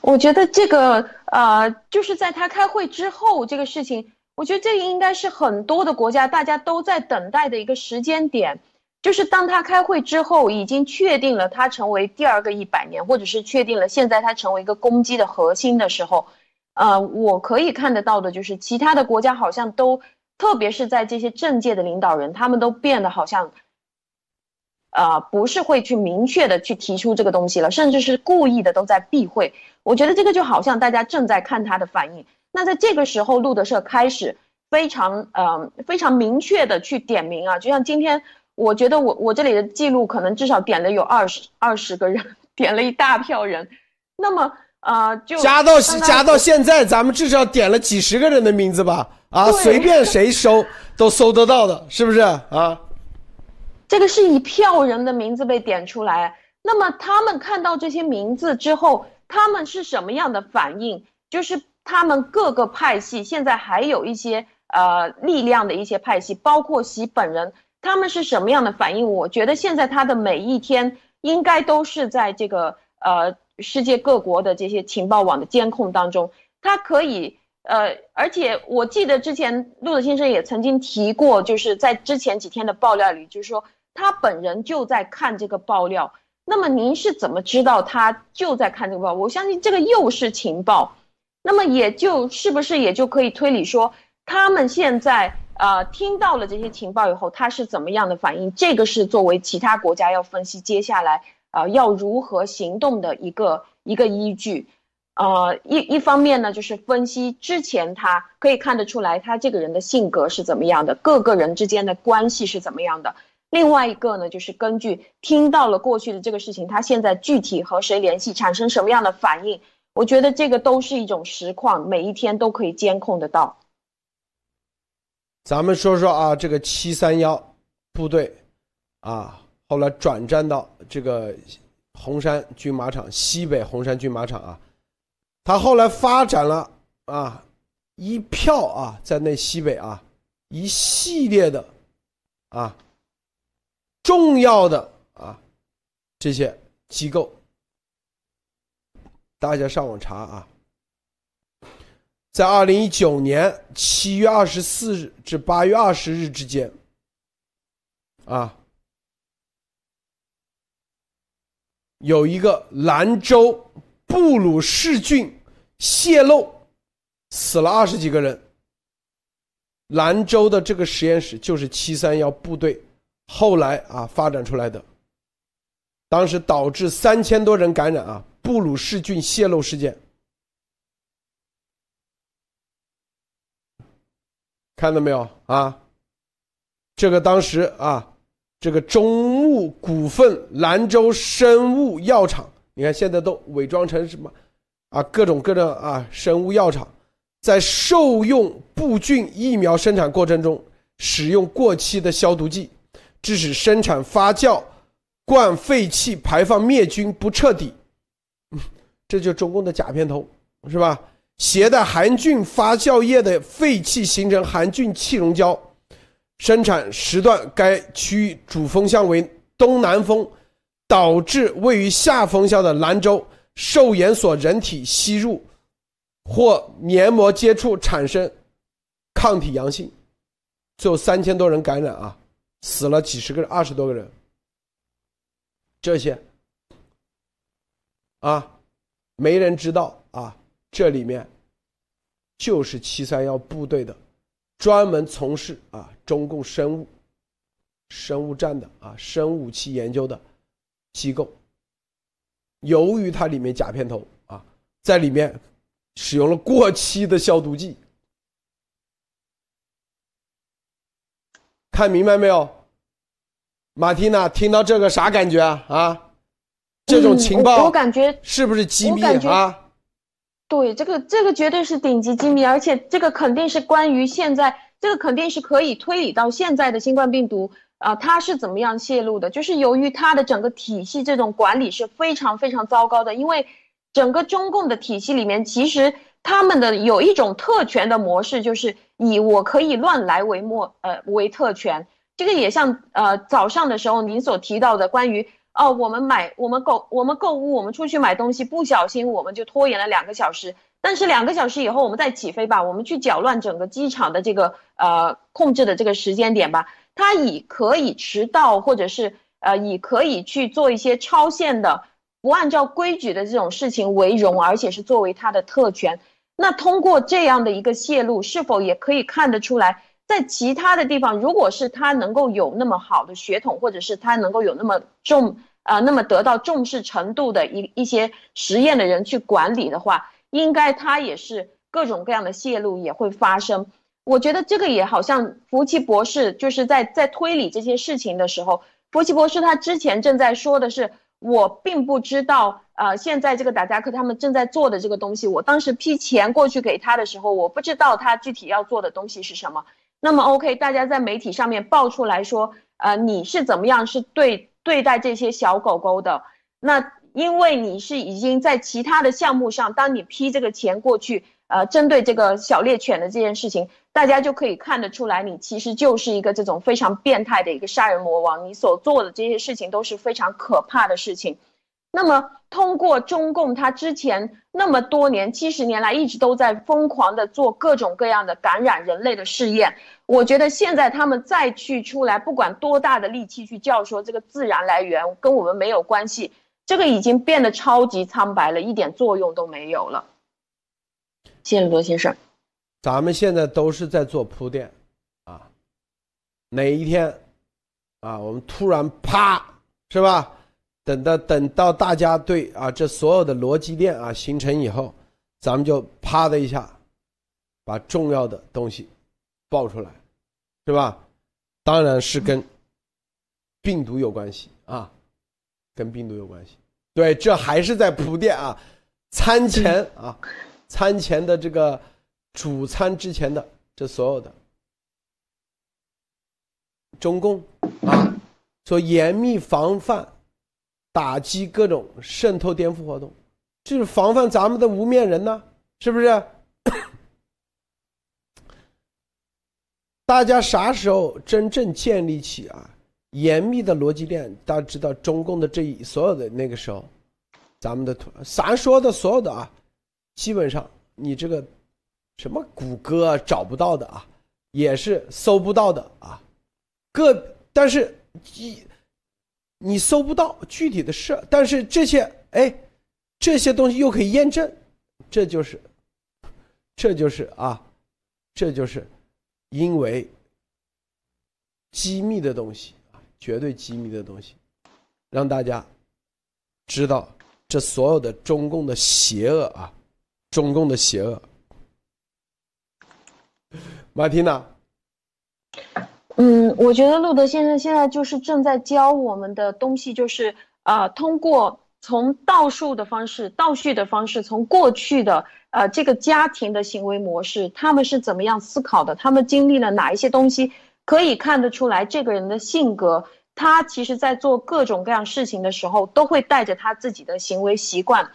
我觉得这个啊，就是在他开会之后，这个事情。我觉得这应该是很多的国家大家都在等待的一个时间点，就是当他开会之后，已经确定了他成为第二个一百年，或者是确定了现在他成为一个攻击的核心的时候，呃，我可以看得到的就是其他的国家好像都，特别是在这些政界的领导人，他们都变得好像，呃，不是会去明确的去提出这个东西了，甚至是故意的都在避讳。我觉得这个就好像大家正在看他的反应。那在这个时候，路德社开始非常呃非常明确的去点名啊，就像今天，我觉得我我这里的记录可能至少点了有二十二十个人，点了一大票人，那么呃就加到加到现在，咱们至少点了几十个人的名字吧，啊，随便谁搜都搜得到的，是不是啊？这个是一票人的名字被点出来。那么他们看到这些名字之后，他们是什么样的反应？就是他们各个派系现在还有一些呃力量的一些派系，包括习本人，他们是什么样的反应？我觉得现在他的每一天应该都是在这个呃世界各国的这些情报网的监控当中，他可以。呃，而且我记得之前陆子先生也曾经提过，就是在之前几天的爆料里，就是说他本人就在看这个爆料。那么您是怎么知道他就在看这个报？我相信这个又是情报，那么也就是不是也就可以推理说，他们现在呃听到了这些情报以后，他是怎么样的反应？这个是作为其他国家要分析接下来啊要如何行动的一个一个依据。呃，一一方面呢，就是分析之前他可以看得出来，他这个人的性格是怎么样的，各个人之间的关系是怎么样的。另外一个呢，就是根据听到了过去的这个事情，他现在具体和谁联系，产生什么样的反应，我觉得这个都是一种实况，每一天都可以监控得到。咱们说说啊，这个七三幺部队啊，后来转战到这个红山军马场西北红山军马场啊。他后来发展了啊，一票啊，在那西北啊，一系列的啊，重要的啊这些机构，大家上网查啊，在二零一九年七月二十四日至八月二十日之间，啊，有一个兰州。布鲁氏菌泄露，死了二十几个人。兰州的这个实验室就是七三幺部队后来啊发展出来的，当时导致三千多人感染啊，布鲁氏菌泄露事件，看到没有啊？这个当时啊，这个中物股份兰州生物药厂。你看，现在都伪装成什么啊？各种各种啊，生物药厂在受用布菌疫苗生产过程中使用过期的消毒剂，致使生产发酵罐废气排放灭菌不彻底。这就中共的假片头，是吧？携带含菌发酵液的废气形成含菌气溶胶，生产时段该区域主风向为东南风。导致位于下风向的兰州受盐所人体吸入或黏膜接触产生抗体阳性，最后三千多人感染啊，死了几十个人，二十多个人。这些啊，没人知道啊，这里面就是七三幺部队的专门从事啊中共生物生物战的啊生物武器研究的。机构，由于它里面假片头啊，在里面使用了过期的消毒剂，看明白没有？马蒂娜，听到这个啥感觉啊？啊，这种情报，我感觉是不是机密啊？对，这个这个绝对是顶级机密，而且这个肯定是关于现在，这个肯定是可以推理到现在的新冠病毒。啊，它是怎么样泄露的？就是由于它的整个体系这种管理是非常非常糟糕的，因为整个中共的体系里面，其实他们的有一种特权的模式，就是以我可以乱来为末呃为特权。这个也像呃早上的时候您所提到的关于哦，我们买我们购我们购物我们出去买东西不小心我们就拖延了两个小时，但是两个小时以后我们再起飞吧，我们去搅乱整个机场的这个呃控制的这个时间点吧。他以可以迟到，或者是呃以可以去做一些超限的、不按照规矩的这种事情为荣，而且是作为他的特权。那通过这样的一个泄露，是否也可以看得出来，在其他的地方，如果是他能够有那么好的血统，或者是他能够有那么重啊，那么得到重视程度的一一些实验的人去管理的话，应该他也是各种各样的泄露也会发生。我觉得这个也好像福奇博士就是在在推理这些事情的时候，福奇博士他之前正在说的是，我并不知道，呃，现在这个达加克他们正在做的这个东西，我当时批钱过去给他的时候，我不知道他具体要做的东西是什么。那么 OK，大家在媒体上面爆出来说，呃，你是怎么样是对对待这些小狗狗的？那因为你是已经在其他的项目上，当你批这个钱过去，呃，针对这个小猎犬的这件事情，大家就可以看得出来，你其实就是一个这种非常变态的一个杀人魔王，你所做的这些事情都是非常可怕的事情。那么，通过中共他之前那么多年、七十年来一直都在疯狂的做各种各样的感染人类的试验，我觉得现在他们再去出来，不管多大的力气去叫说这个自然来源跟我们没有关系，这个已经变得超级苍白了，一点作用都没有了。谢谢罗先生。咱们现在都是在做铺垫，啊，哪一天，啊，我们突然啪，是吧？等到等到大家对啊这所有的逻辑链啊形成以后，咱们就啪的一下，把重要的东西爆出来，是吧？当然是跟病毒有关系啊，跟病毒有关系。对，这还是在铺垫啊，餐前啊，餐前的这个主餐之前的这所有的中共啊，说严密防范。打击各种渗透颠覆活动，就是防范咱们的无面人呢，是不是？大家啥时候真正建立起啊严密的逻辑链？大家知道中共的这一所有的那个时候，咱们的，咱说的所有的啊，基本上你这个什么谷歌找不到的啊，也是搜不到的啊，个但是你。你搜不到具体的事，但是这些哎，这些东西又可以验证，这就是，这就是啊，这就是因为机密的东西啊，绝对机密的东西，让大家知道这所有的中共的邪恶啊，中共的邪恶。马蒂娜。嗯，我觉得路德先生现在就是正在教我们的东西，就是呃，通过从倒数的方式、倒叙的方式，从过去的呃这个家庭的行为模式，他们是怎么样思考的，他们经历了哪一些东西，可以看得出来这个人的性格。他其实在做各种各样事情的时候，都会带着他自己的行为习惯。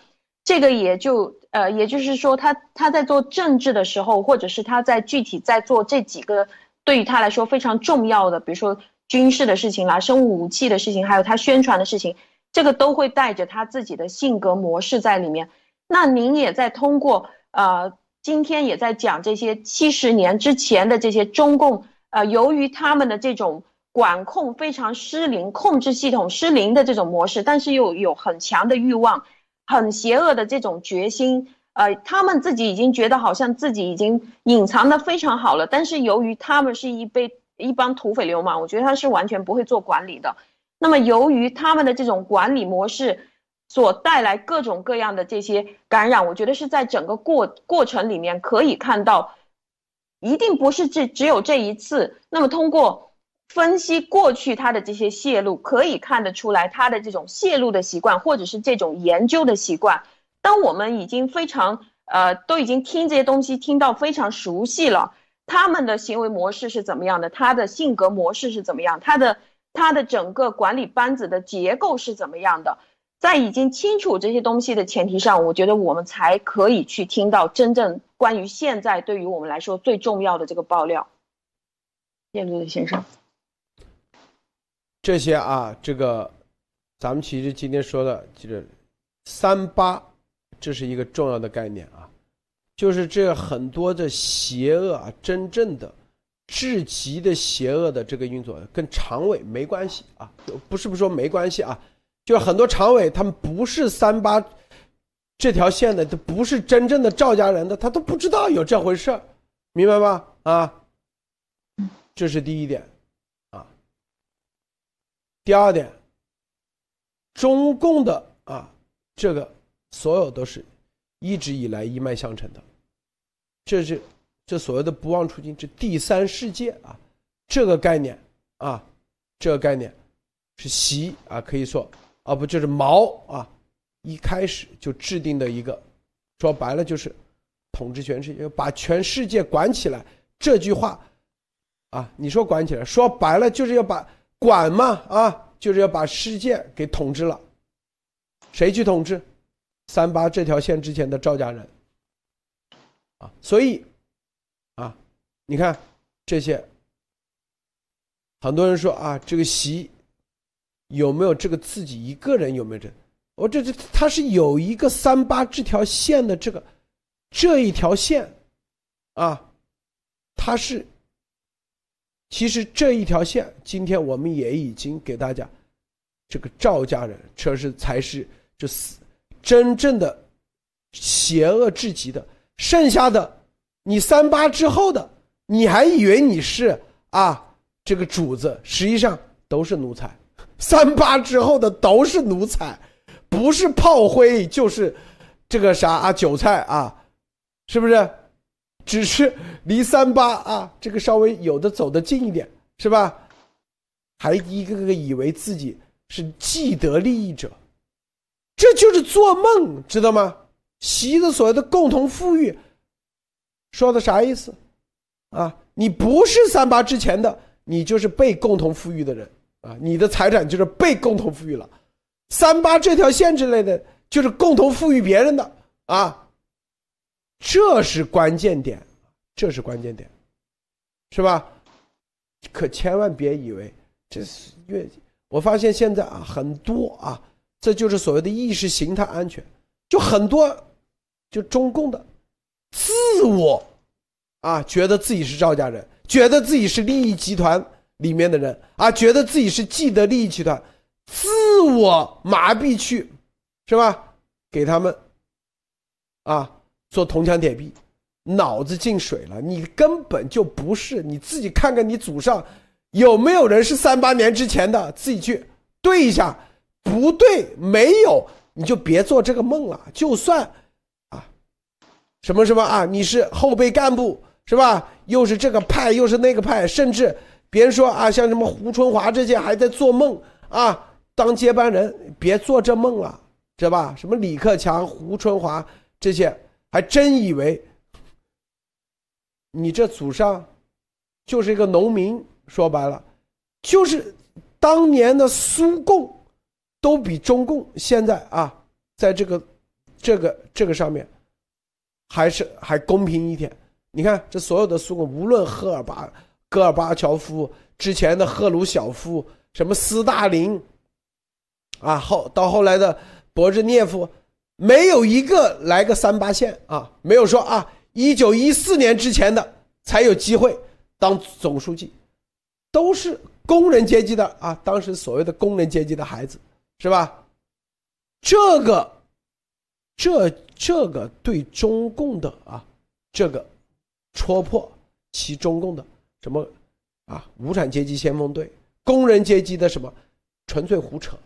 这个也就呃，也就是说，他他在做政治的时候，或者是他在具体在做这几个。对于他来说非常重要的，比如说军事的事情啦、生物武器的事情，还有他宣传的事情，这个都会带着他自己的性格模式在里面。那您也在通过呃，今天也在讲这些七十年之前的这些中共呃，由于他们的这种管控非常失灵、控制系统失灵的这种模式，但是又有很强的欲望、很邪恶的这种决心。呃，他们自己已经觉得好像自己已经隐藏的非常好了，但是由于他们是一被一帮土匪流氓，我觉得他是完全不会做管理的。那么由于他们的这种管理模式所带来各种各样的这些感染，我觉得是在整个过过程里面可以看到，一定不是这只有这一次。那么通过分析过去他的这些泄露，可以看得出来他的这种泄露的习惯，或者是这种研究的习惯。当我们已经非常呃，都已经听这些东西听到非常熟悉了，他们的行为模式是怎么样的？他的性格模式是怎么样？他的他的整个管理班子的结构是怎么样的？在已经清楚这些东西的前提上，我觉得我们才可以去听到真正关于现在对于我们来说最重要的这个爆料。叶陆先生，这些啊，这个咱们其实今天说的就是三八。这是一个重要的概念啊，就是这很多的邪恶啊，真正的至极的邪恶的这个运作跟常委没关系啊，不是不说没关系啊，就是很多常委他们不是三八这条线的，都不是真正的赵家人的，他都不知道有这回事明白吧？啊，这是第一点。第二点，中共的啊这个。所有都是一直以来一脉相承的，这是这所谓的不忘初心，这第三世界啊，这个概念啊，这个概念是习啊，可以说啊不就是毛啊，一开始就制定的一个，说白了就是统治全世界，把全世界管起来。这句话啊，你说管起来，说白了就是要把管嘛啊，就是要把世界给统治了。谁去统治？三八这条线之前的赵家人啊，所以啊，你看这些，很多人说啊，这个习有没有这个自己一个人有没有这？我这这他是有一个三八这条线的这个这一条线啊，他是其实这一条线，今天我们也已经给大家这个赵家人，这是才是这死。真正的邪恶至极的，剩下的你三八之后的，你还以为你是啊这个主子，实际上都是奴才。三八之后的都是奴才，不是炮灰就是这个啥啊韭菜啊，是不是？只是离三八啊这个稍微有的走得近一点，是吧？还一个个以为自己是既得利益者。这就是做梦，知道吗？习的所谓的共同富裕，说的啥意思？啊，你不是三八之前的，你就是被共同富裕的人啊，你的财产就是被共同富裕了。三八这条线之类的，就是共同富裕别人的啊，这是关键点，这是关键点，是吧？可千万别以为这是越，我发现现在啊，很多啊。这就是所谓的意识形态安全，就很多，就中共的自我啊，觉得自己是赵家人，觉得自己是利益集团里面的人啊，觉得自己是既得利益集团，自我麻痹去，是吧？给他们啊做铜墙铁壁，脑子进水了。你根本就不是你自己看看你祖上有没有人是三八年之前的，自己去对一下。不对，没有，你就别做这个梦了。就算，啊，什么什么啊，你是后备干部是吧？又是这个派，又是那个派，甚至别人说啊，像什么胡春华这些还在做梦啊，当接班人，别做这梦了，知道吧？什么李克强、胡春华这些，还真以为你这祖上就是一个农民，说白了，就是当年的苏共。都比中共现在啊，在这个、这个、这个上面，还是还公平一点。你看，这所有的苏共，无论赫尔巴、戈尔巴乔夫之前的赫鲁晓夫，什么斯大林，啊，后到后来的博日涅夫，没有一个来个三八线啊，没有说啊，一九一四年之前的才有机会当总书记，都是工人阶级的啊，当时所谓的工人阶级的孩子。是吧？这个，这这个对中共的啊，这个戳破其中共的什么啊？无产阶级先锋队、工人阶级的什么纯粹胡扯，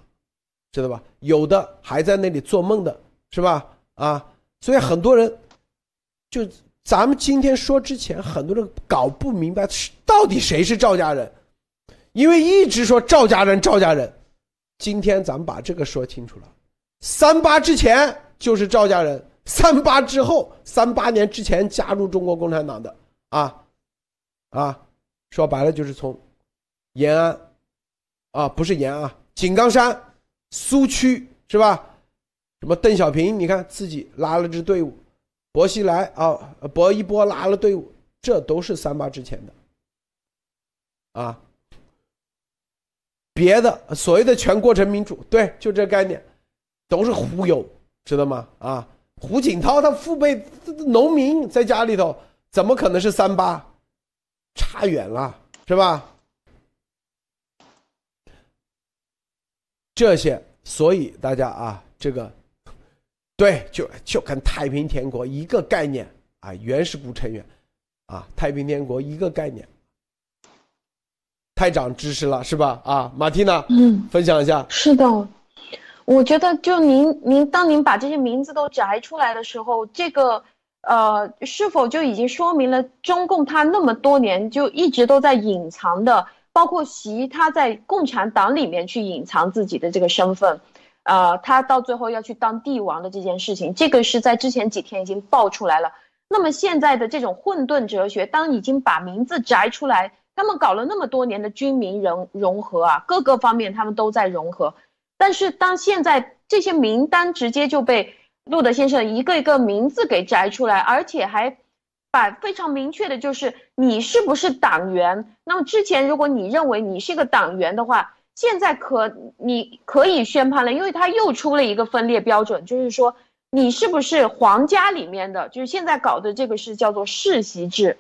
知道吧？有的还在那里做梦的，是吧？啊，所以很多人就咱们今天说之前，很多人搞不明白到底谁是赵家人，因为一直说赵家人，赵家人。今天咱们把这个说清楚了，三八之前就是赵家人，三八之后，三八年之前加入中国共产党的啊，啊，说白了就是从延安，啊不是延安，井冈山、苏区是吧？什么邓小平，你看自己拉了支队伍，薄熙来啊，薄一波拉了队伍，这都是三八之前的，啊。别的所谓的全过程民主，对，就这概念，都是忽悠，知道吗？啊，胡锦涛他父辈农民在家里头，怎么可能是三八？差远了，是吧？这些，所以大家啊，这个，对，就就跟太平天国一个概念啊，原始股成员，啊，太平天国一个概念。太长知识了，是吧？啊，马蒂娜，嗯，分享一下。是的，我觉得就您您当您把这些名字都摘出来的时候，这个呃，是否就已经说明了中共它那么多年就一直都在隐藏的，包括习他在共产党里面去隐藏自己的这个身份，呃，他到最后要去当帝王的这件事情，这个是在之前几天已经爆出来了。那么现在的这种混沌哲学，当已经把名字摘出来。他们搞了那么多年的军民融融合啊，各个方面他们都在融合。但是当现在这些名单直接就被路德先生一个一个名字给摘出来，而且还把非常明确的就是你是不是党员。那么之前如果你认为你是个党员的话，现在可你可以宣判了，因为他又出了一个分裂标准，就是说你是不是皇家里面的，就是现在搞的这个是叫做世袭制。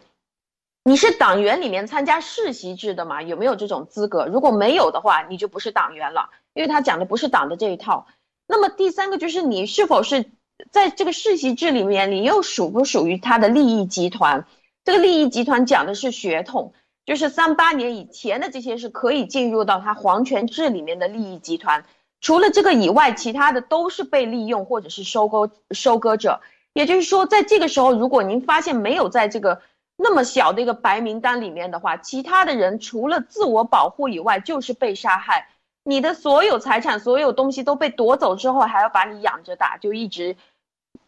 你是党员里面参加世袭制的吗？有没有这种资格？如果没有的话，你就不是党员了，因为他讲的不是党的这一套。那么第三个就是你是否是在这个世袭制里面，你又属不属于他的利益集团？这个利益集团讲的是血统，就是三八年以前的这些是可以进入到他皇权制里面的利益集团。除了这个以外，其他的都是被利用或者是收割收割者。也就是说，在这个时候，如果您发现没有在这个那么小的一个白名单里面的话，其他的人除了自我保护以外，就是被杀害。你的所有财产、所有东西都被夺走之后，还要把你养着打，就一直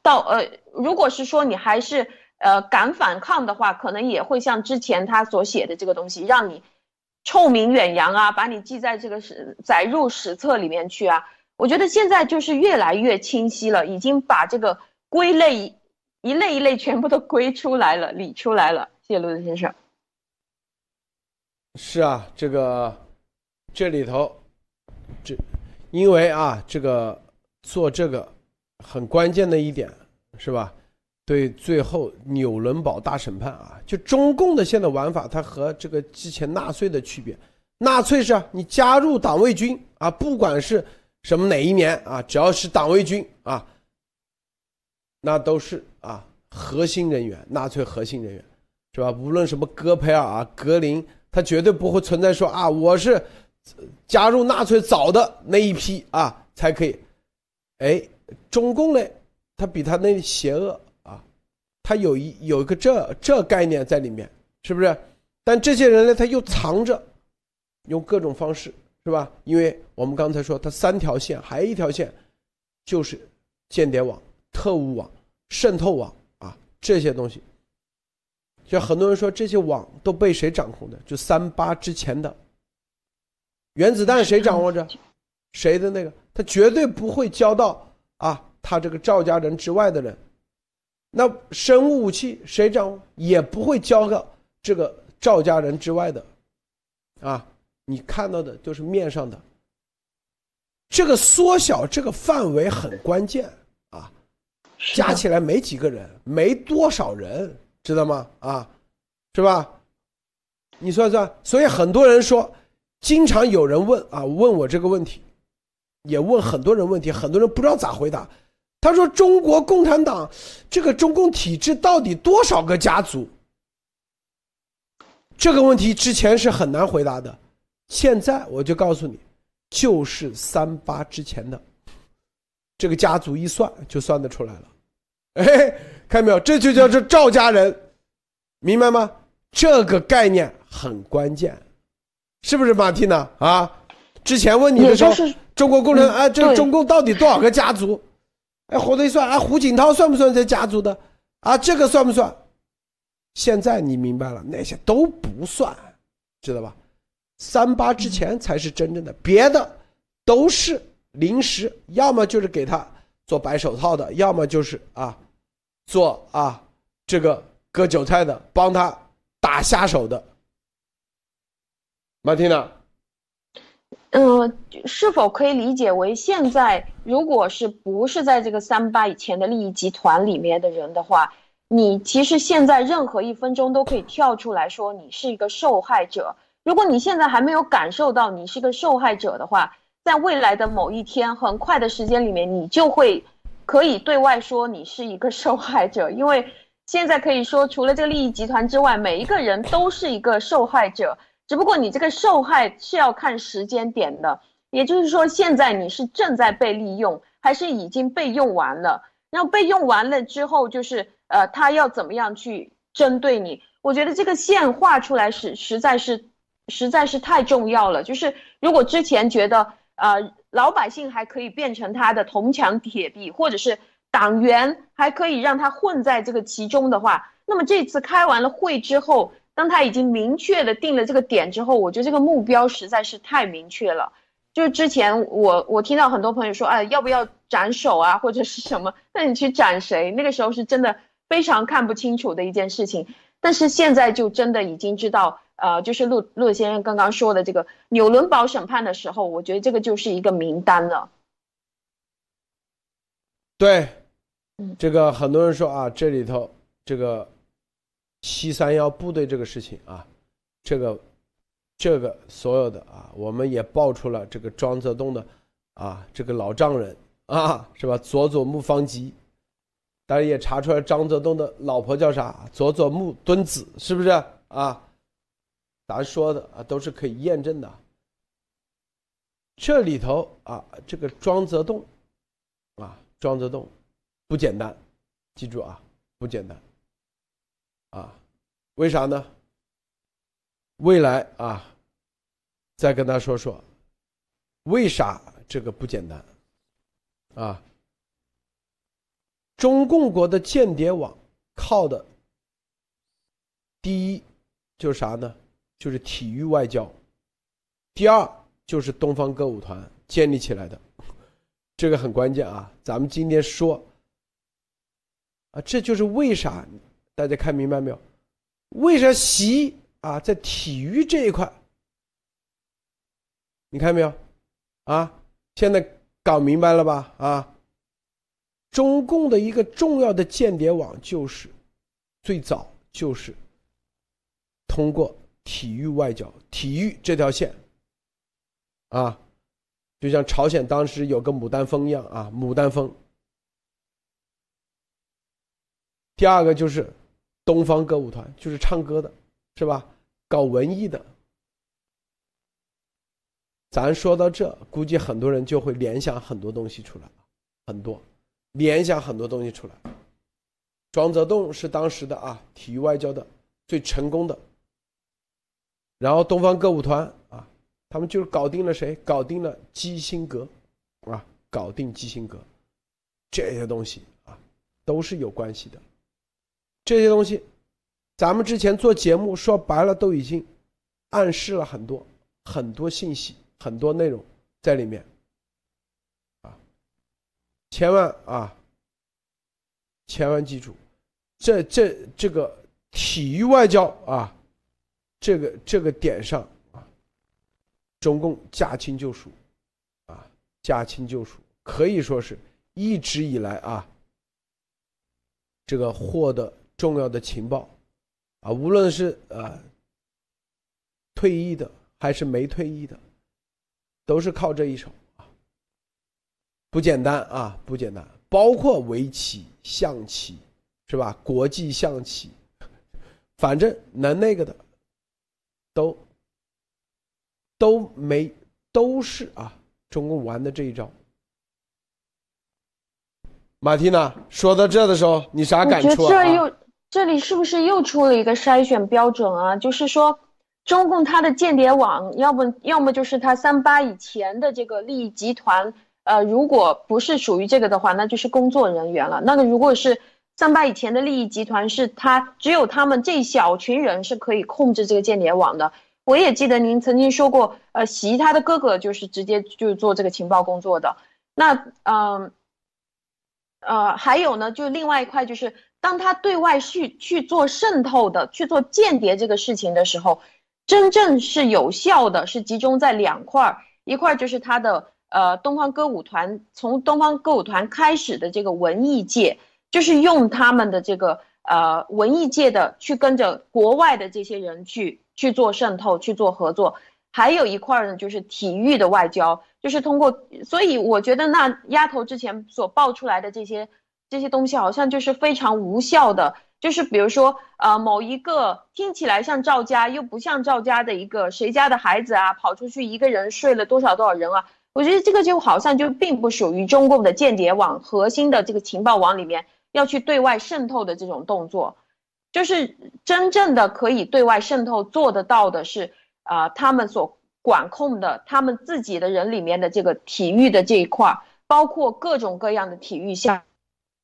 到呃，如果是说你还是呃敢反抗的话，可能也会像之前他所写的这个东西，让你臭名远扬啊，把你记在这个史载入史册里面去啊。我觉得现在就是越来越清晰了，已经把这个归类。一类一类全部都归出来了，理出来了。谢谢陆子先生。是啊，这个这里头，这因为啊，这个做这个很关键的一点是吧？对，最后纽伦堡大审判啊，就中共的现在玩法，它和这个之前纳粹的区别。纳粹是，你加入党卫军啊，不管是什么哪一年啊，只要是党卫军啊。那都是啊，核心人员，纳粹核心人员，是吧？无论什么戈培尔啊、格林，他绝对不会存在说啊，我是加入纳粹早的那一批啊才可以。哎，中共呢，他比他那邪恶啊，他有一有一个这这概念在里面，是不是？但这些人呢，他又藏着，用各种方式，是吧？因为我们刚才说，他三条线，还有一条线就是间谍网。特务网、渗透网啊，这些东西，就很多人说这些网都被谁掌控的？就三八之前的原子弹谁掌握着？谁的那个？他绝对不会交到啊，他这个赵家人之外的人。那生物武器谁掌握？也不会交到这个赵家人之外的。啊，你看到的就是面上的。这个缩小这个范围很关键啊。加起来没几个人，没多少人，知道吗？啊，是吧？你算算。所以很多人说，经常有人问啊，问我这个问题，也问很多人问题，很多人不知道咋回答。他说：“中国共产党这个中共体制到底多少个家族？”这个问题之前是很难回答的，现在我就告诉你，就是三八之前的这个家族一算就算得出来了。哎，看到没有？这就叫做赵家人，明白吗？这个概念很关键，是不是马蒂娜啊？之前问你的时候，中国共产党啊，这个中共到底多少个家族？哎，胡子一算，啊，胡锦涛算不算这家族的？啊，这个算不算？现在你明白了，那些都不算，知道吧？三八之前才是真正的，别的都是临时，要么就是给他做白手套的，要么就是啊。做啊，这个割韭菜的，帮他打下手的，马蒂娜。嗯，是否可以理解为现在，如果是不是在这个三八以前的利益集团里面的人的话，你其实现在任何一分钟都可以跳出来说你是一个受害者。如果你现在还没有感受到你是个受害者的话，在未来的某一天，很快的时间里面，你就会。可以对外说你是一个受害者，因为现在可以说，除了这个利益集团之外，每一个人都是一个受害者。只不过你这个受害是要看时间点的，也就是说，现在你是正在被利用，还是已经被用完了？然后被用完了之后，就是呃，他要怎么样去针对你？我觉得这个线画出来是实在是实在是太重要了。就是如果之前觉得呃。老百姓还可以变成他的铜墙铁壁，或者是党员还可以让他混在这个其中的话，那么这次开完了会之后，当他已经明确的定了这个点之后，我觉得这个目标实在是太明确了。就是之前我我听到很多朋友说，哎，要不要斩首啊，或者是什么？那你去斩谁？那个时候是真的非常看不清楚的一件事情。但是现在就真的已经知道，呃，就是陆陆先生刚刚说的这个纽伦堡审判的时候，我觉得这个就是一个名单了。对，这个很多人说啊，这里头这个七三幺部队这个事情啊，这个。这个所有的啊，我们也爆出了这个庄则栋的啊，这个老丈人啊，是吧？佐佐木方吉，当然也查出来张则栋的老婆叫啥？佐佐木敦子，是不是啊？咱说的啊，都是可以验证的。这里头啊，这个庄则栋啊，庄则栋不简单，记住啊，不简单啊，为啥呢？未来啊，再跟他说说，为啥这个不简单啊？中共国的间谍网靠的第一就是啥呢？就是体育外交。第二就是东方歌舞团建立起来的，这个很关键啊。咱们今天说啊，这就是为啥大家看明白没有？为啥习？啊，在体育这一块，你看没有？啊，现在搞明白了吧？啊，中共的一个重要的间谍网就是最早就是通过体育外交、体育这条线啊，就像朝鲜当时有个牡丹峰一样啊，牡丹峰。第二个就是东方歌舞团，就是唱歌的，是吧？搞文艺的，咱说到这，估计很多人就会联想很多东西出来很多，联想很多东西出来。庄则栋是当时的啊体育外交的最成功的，然后东方歌舞团啊，他们就是搞定了谁？搞定了基辛格，啊，搞定基辛格，这些东西啊都是有关系的，这些东西。咱们之前做节目说白了，都已经暗示了很多很多信息、很多内容在里面啊！千万啊，千万记住，这这这个体育外交啊，这个这个点上啊，中共驾轻就熟啊，驾轻就熟，可以说是一直以来啊，这个获得重要的情报。啊，无论是呃退役的还是没退役的，都是靠这一手啊，不简单啊，不简单。包括围棋、象棋，是吧？国际象棋，反正能那个的，都都没都是啊，中共玩的这一招。马蒂娜说到这的时候，你啥感触啊？这这里是不是又出了一个筛选标准啊？就是说，中共它的间谍网，要么要么就是他三八以前的这个利益集团，呃，如果不是属于这个的话，那就是工作人员了。那个如果是三八以前的利益集团，是他只有他们这一小群人是可以控制这个间谍网的。我也记得您曾经说过，呃，习他的哥哥就是直接就做这个情报工作的。那嗯，呃，还有呢，就另外一块就是。当他对外去去做渗透的、去做间谍这个事情的时候，真正是有效的，是集中在两块儿，一块就是他的呃东方歌舞团，从东方歌舞团开始的这个文艺界，就是用他们的这个呃文艺界的去跟着国外的这些人去去做渗透、去做合作，还有一块呢就是体育的外交，就是通过，所以我觉得那丫头之前所爆出来的这些。这些东西好像就是非常无效的，就是比如说，呃，某一个听起来像赵家又不像赵家的一个谁家的孩子啊，跑出去一个人睡了多少多少人啊？我觉得这个就好像就并不属于中共的间谍网核心的这个情报网里面要去对外渗透的这种动作，就是真正的可以对外渗透做得到的是，啊，他们所管控的他们自己的人里面的这个体育的这一块，包括各种各样的体育项。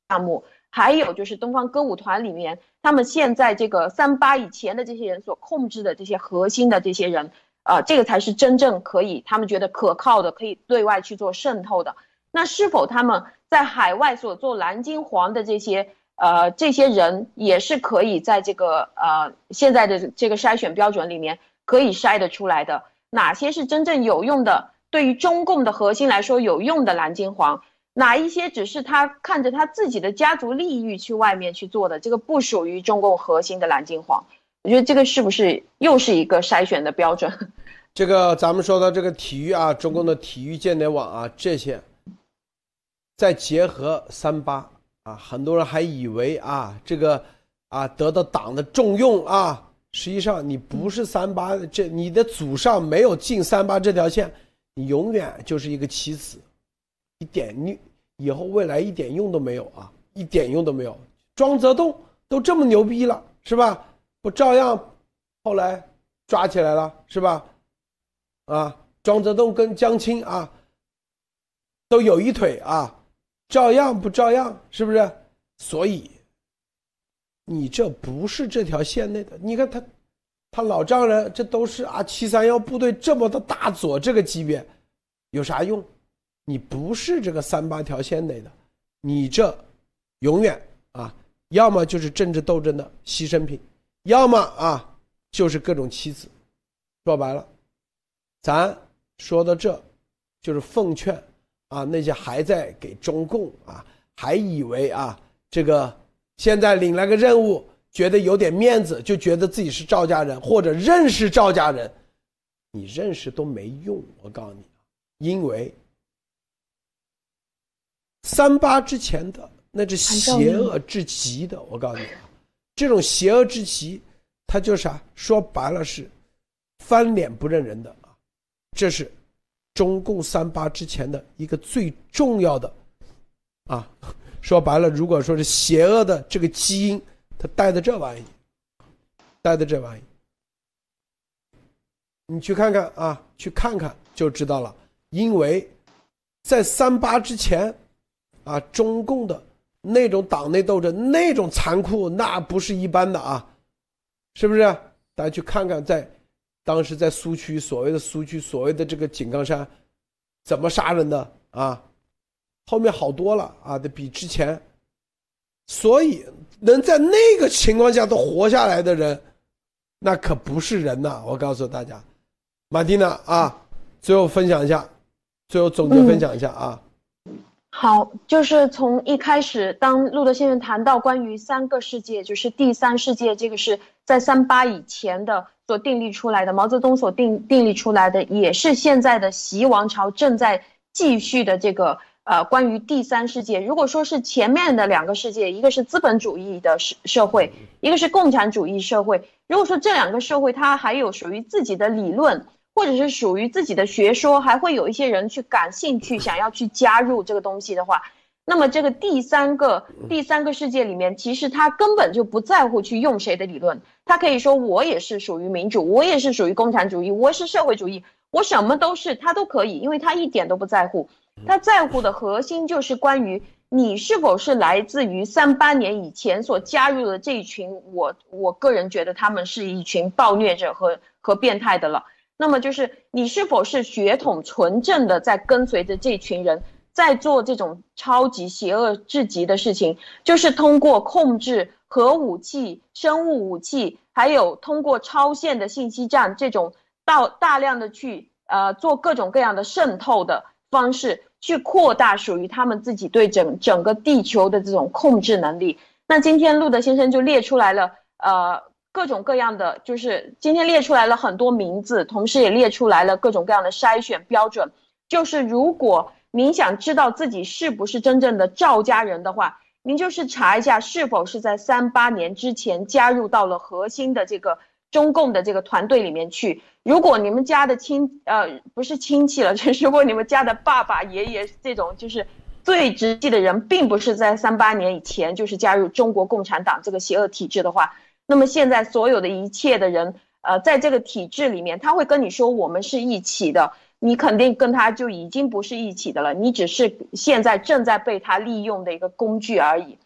项目，还有就是东方歌舞团里面，他们现在这个三八以前的这些人所控制的这些核心的这些人，啊，这个才是真正可以他们觉得可靠的，可以对外去做渗透的。那是否他们在海外所做蓝金黄的这些呃这些人，也是可以在这个呃现在的这个筛选标准里面可以筛得出来的？哪些是真正有用的？对于中共的核心来说有用的蓝金黄，哪一些只是他看着他自己的家族利益去外面去做的？这个不属于中共核心的蓝金黄。我觉得这个是不是又是一个筛选的标准？这个咱们说到这个体育啊，中共的体育间谍网啊，这些。再结合三八啊，很多人还以为啊，这个啊得到党的重用啊，实际上你不是三八，这你的祖上没有进三八这条线，你永远就是一个棋子，一点你以后未来一点用都没有啊，一点用都没有。庄则栋都这么牛逼了，是吧？不照样后来抓起来了，是吧？啊，庄则栋跟江青啊都有一腿啊。照样不照样，是不是？所以，你这不是这条线内的。你看他，他老丈人，这都是啊，七三幺部队这么的大佐这个级别，有啥用？你不是这个三八条线内的，你这永远啊，要么就是政治斗争的牺牲品，要么啊就是各种棋子。说白了，咱说到这，就是奉劝。啊，那些还在给中共啊，还以为啊，这个现在领了个任务，觉得有点面子，就觉得自己是赵家人或者认识赵家人，你认识都没用。我告诉你，因为三八之前的那是邪恶至极的。我告诉你啊，这种邪恶至极，他就是啊？说白了是翻脸不认人的啊，这是。中共三八之前的一个最重要的，啊，说白了，如果说是邪恶的这个基因，它带的这玩意，带的这玩意，你去看看啊，去看看就知道了。因为，在三八之前，啊，中共的那种党内斗争，那种残酷，那不是一般的啊，是不是？大家去看看在。当时在苏区，所谓的苏区，所谓的这个井冈山，怎么杀人的啊？后面好多了啊，得比之前。所以能在那个情况下都活下来的人，那可不是人呐！我告诉大家，马蒂娜啊，最后分享一下，最后总结分享一下啊。好，就是从一开始，当路德先生谈到关于三个世界，就是第三世界，这个是在三八以前的。所定立出来的，毛泽东所定定立出来的，也是现在的习王朝正在继续的这个呃，关于第三世界。如果说是前面的两个世界，一个是资本主义的社社会，一个是共产主义社会。如果说这两个社会它还有属于自己的理论，或者是属于自己的学说，还会有一些人去感兴趣，想要去加入这个东西的话。那么这个第三个第三个世界里面，其实他根本就不在乎去用谁的理论，他可以说我也是属于民主，我也是属于共产主义，我是社会主义，我什么都是，他都可以，因为他一点都不在乎，他在乎的核心就是关于你是否是来自于三八年以前所加入的这一群，我我个人觉得他们是一群暴虐者和和变态的了。那么就是你是否是血统纯正的在跟随着这群人。在做这种超级邪恶至极的事情，就是通过控制核武器、生物武器，还有通过超限的信息战这种到大量的去呃做各种各样的渗透的方式，去扩大属于他们自己对整整个地球的这种控制能力。那今天路德先生就列出来了，呃，各种各样的，就是今天列出来了很多名字，同时也列出来了各种各样的筛选标准，就是如果。您想知道自己是不是真正的赵家人的话，您就是查一下是否是在三八年之前加入到了核心的这个中共的这个团队里面去。如果你们家的亲呃不是亲戚了，就是如果你们家的爸爸、爷爷这种就是最直系的人，并不是在三八年以前就是加入中国共产党这个邪恶体制的话，那么现在所有的一切的人，呃，在这个体制里面，他会跟你说我们是一起的。你肯定跟他就已经不是一起的了，你只是现在正在被他利用的一个工具而已。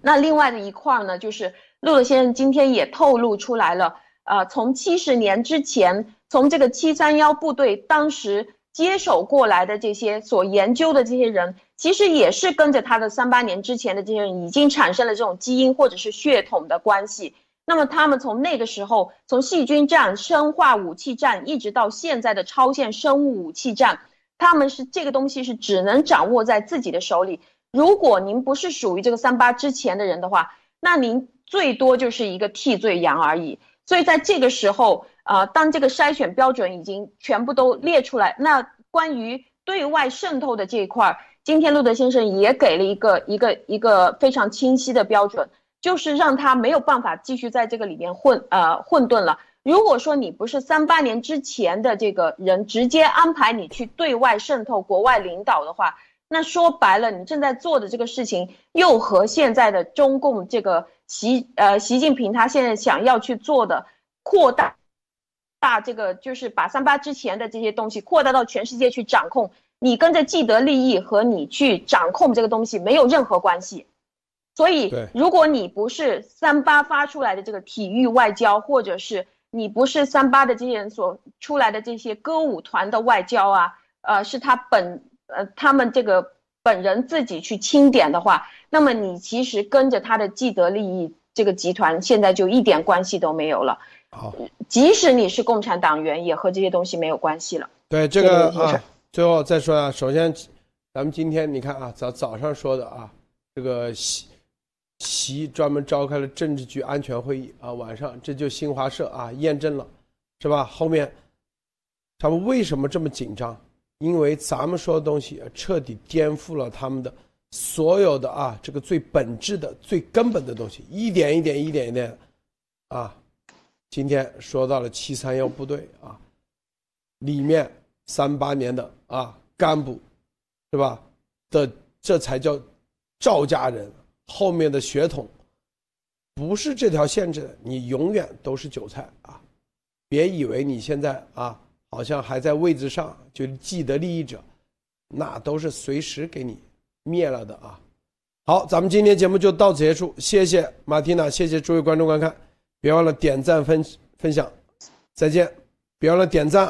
那另外的一块呢，就是陆乐先生今天也透露出来了，呃，从七十年之前，从这个七三幺部队当时接手过来的这些所研究的这些人，其实也是跟着他的三八年之前的这些人已经产生了这种基因或者是血统的关系。那么他们从那个时候，从细菌战、生化武器战，一直到现在的超限生物武器战，他们是这个东西是只能掌握在自己的手里。如果您不是属于这个三八之前的人的话，那您最多就是一个替罪羊而已。所以在这个时候，啊，当这个筛选标准已经全部都列出来，那关于对外渗透的这一块，今天路德先生也给了一个一个一个非常清晰的标准，就是让他没有办法继续在这个里面混呃混沌了。如果说你不是三八年之前的这个人，直接安排你去对外渗透国外领导的话。那说白了，你正在做的这个事情，又和现在的中共这个习呃习近平他现在想要去做的扩大，大这个就是把三八之前的这些东西扩大到全世界去掌控，你跟着既得利益和你去掌控这个东西没有任何关系。所以，如果你不是三八发出来的这个体育外交，或者是你不是三八的这些人所出来的这些歌舞团的外交啊，呃，是他本。呃，他们这个本人自己去清点的话，那么你其实跟着他的既得利益这个集团，现在就一点关系都没有了。好，即使你是共产党员，也和这些东西没有关系了。对这个啊，最后再说啊，首先，咱们今天你看啊，早早上说的啊，这个习习专门召开了政治局安全会议啊，晚上这就新华社啊验证了，是吧？后面他们为什么这么紧张？因为咱们说的东西彻底颠覆了他们的所有的啊，这个最本质的、最根本的东西，一点一点、一点一点，啊，今天说到了七三幺部队啊，里面三八年的啊干部，是吧？的这才叫赵家人，后面的血统不是这条线的，你永远都是韭菜啊！别以为你现在啊。好像还在位置上，就既得利益者，那都是随时给你灭了的啊！好，咱们今天节目就到此结束，谢谢马蒂娜，谢谢诸位观众观看，别忘了点赞分分享，再见，别忘了点赞！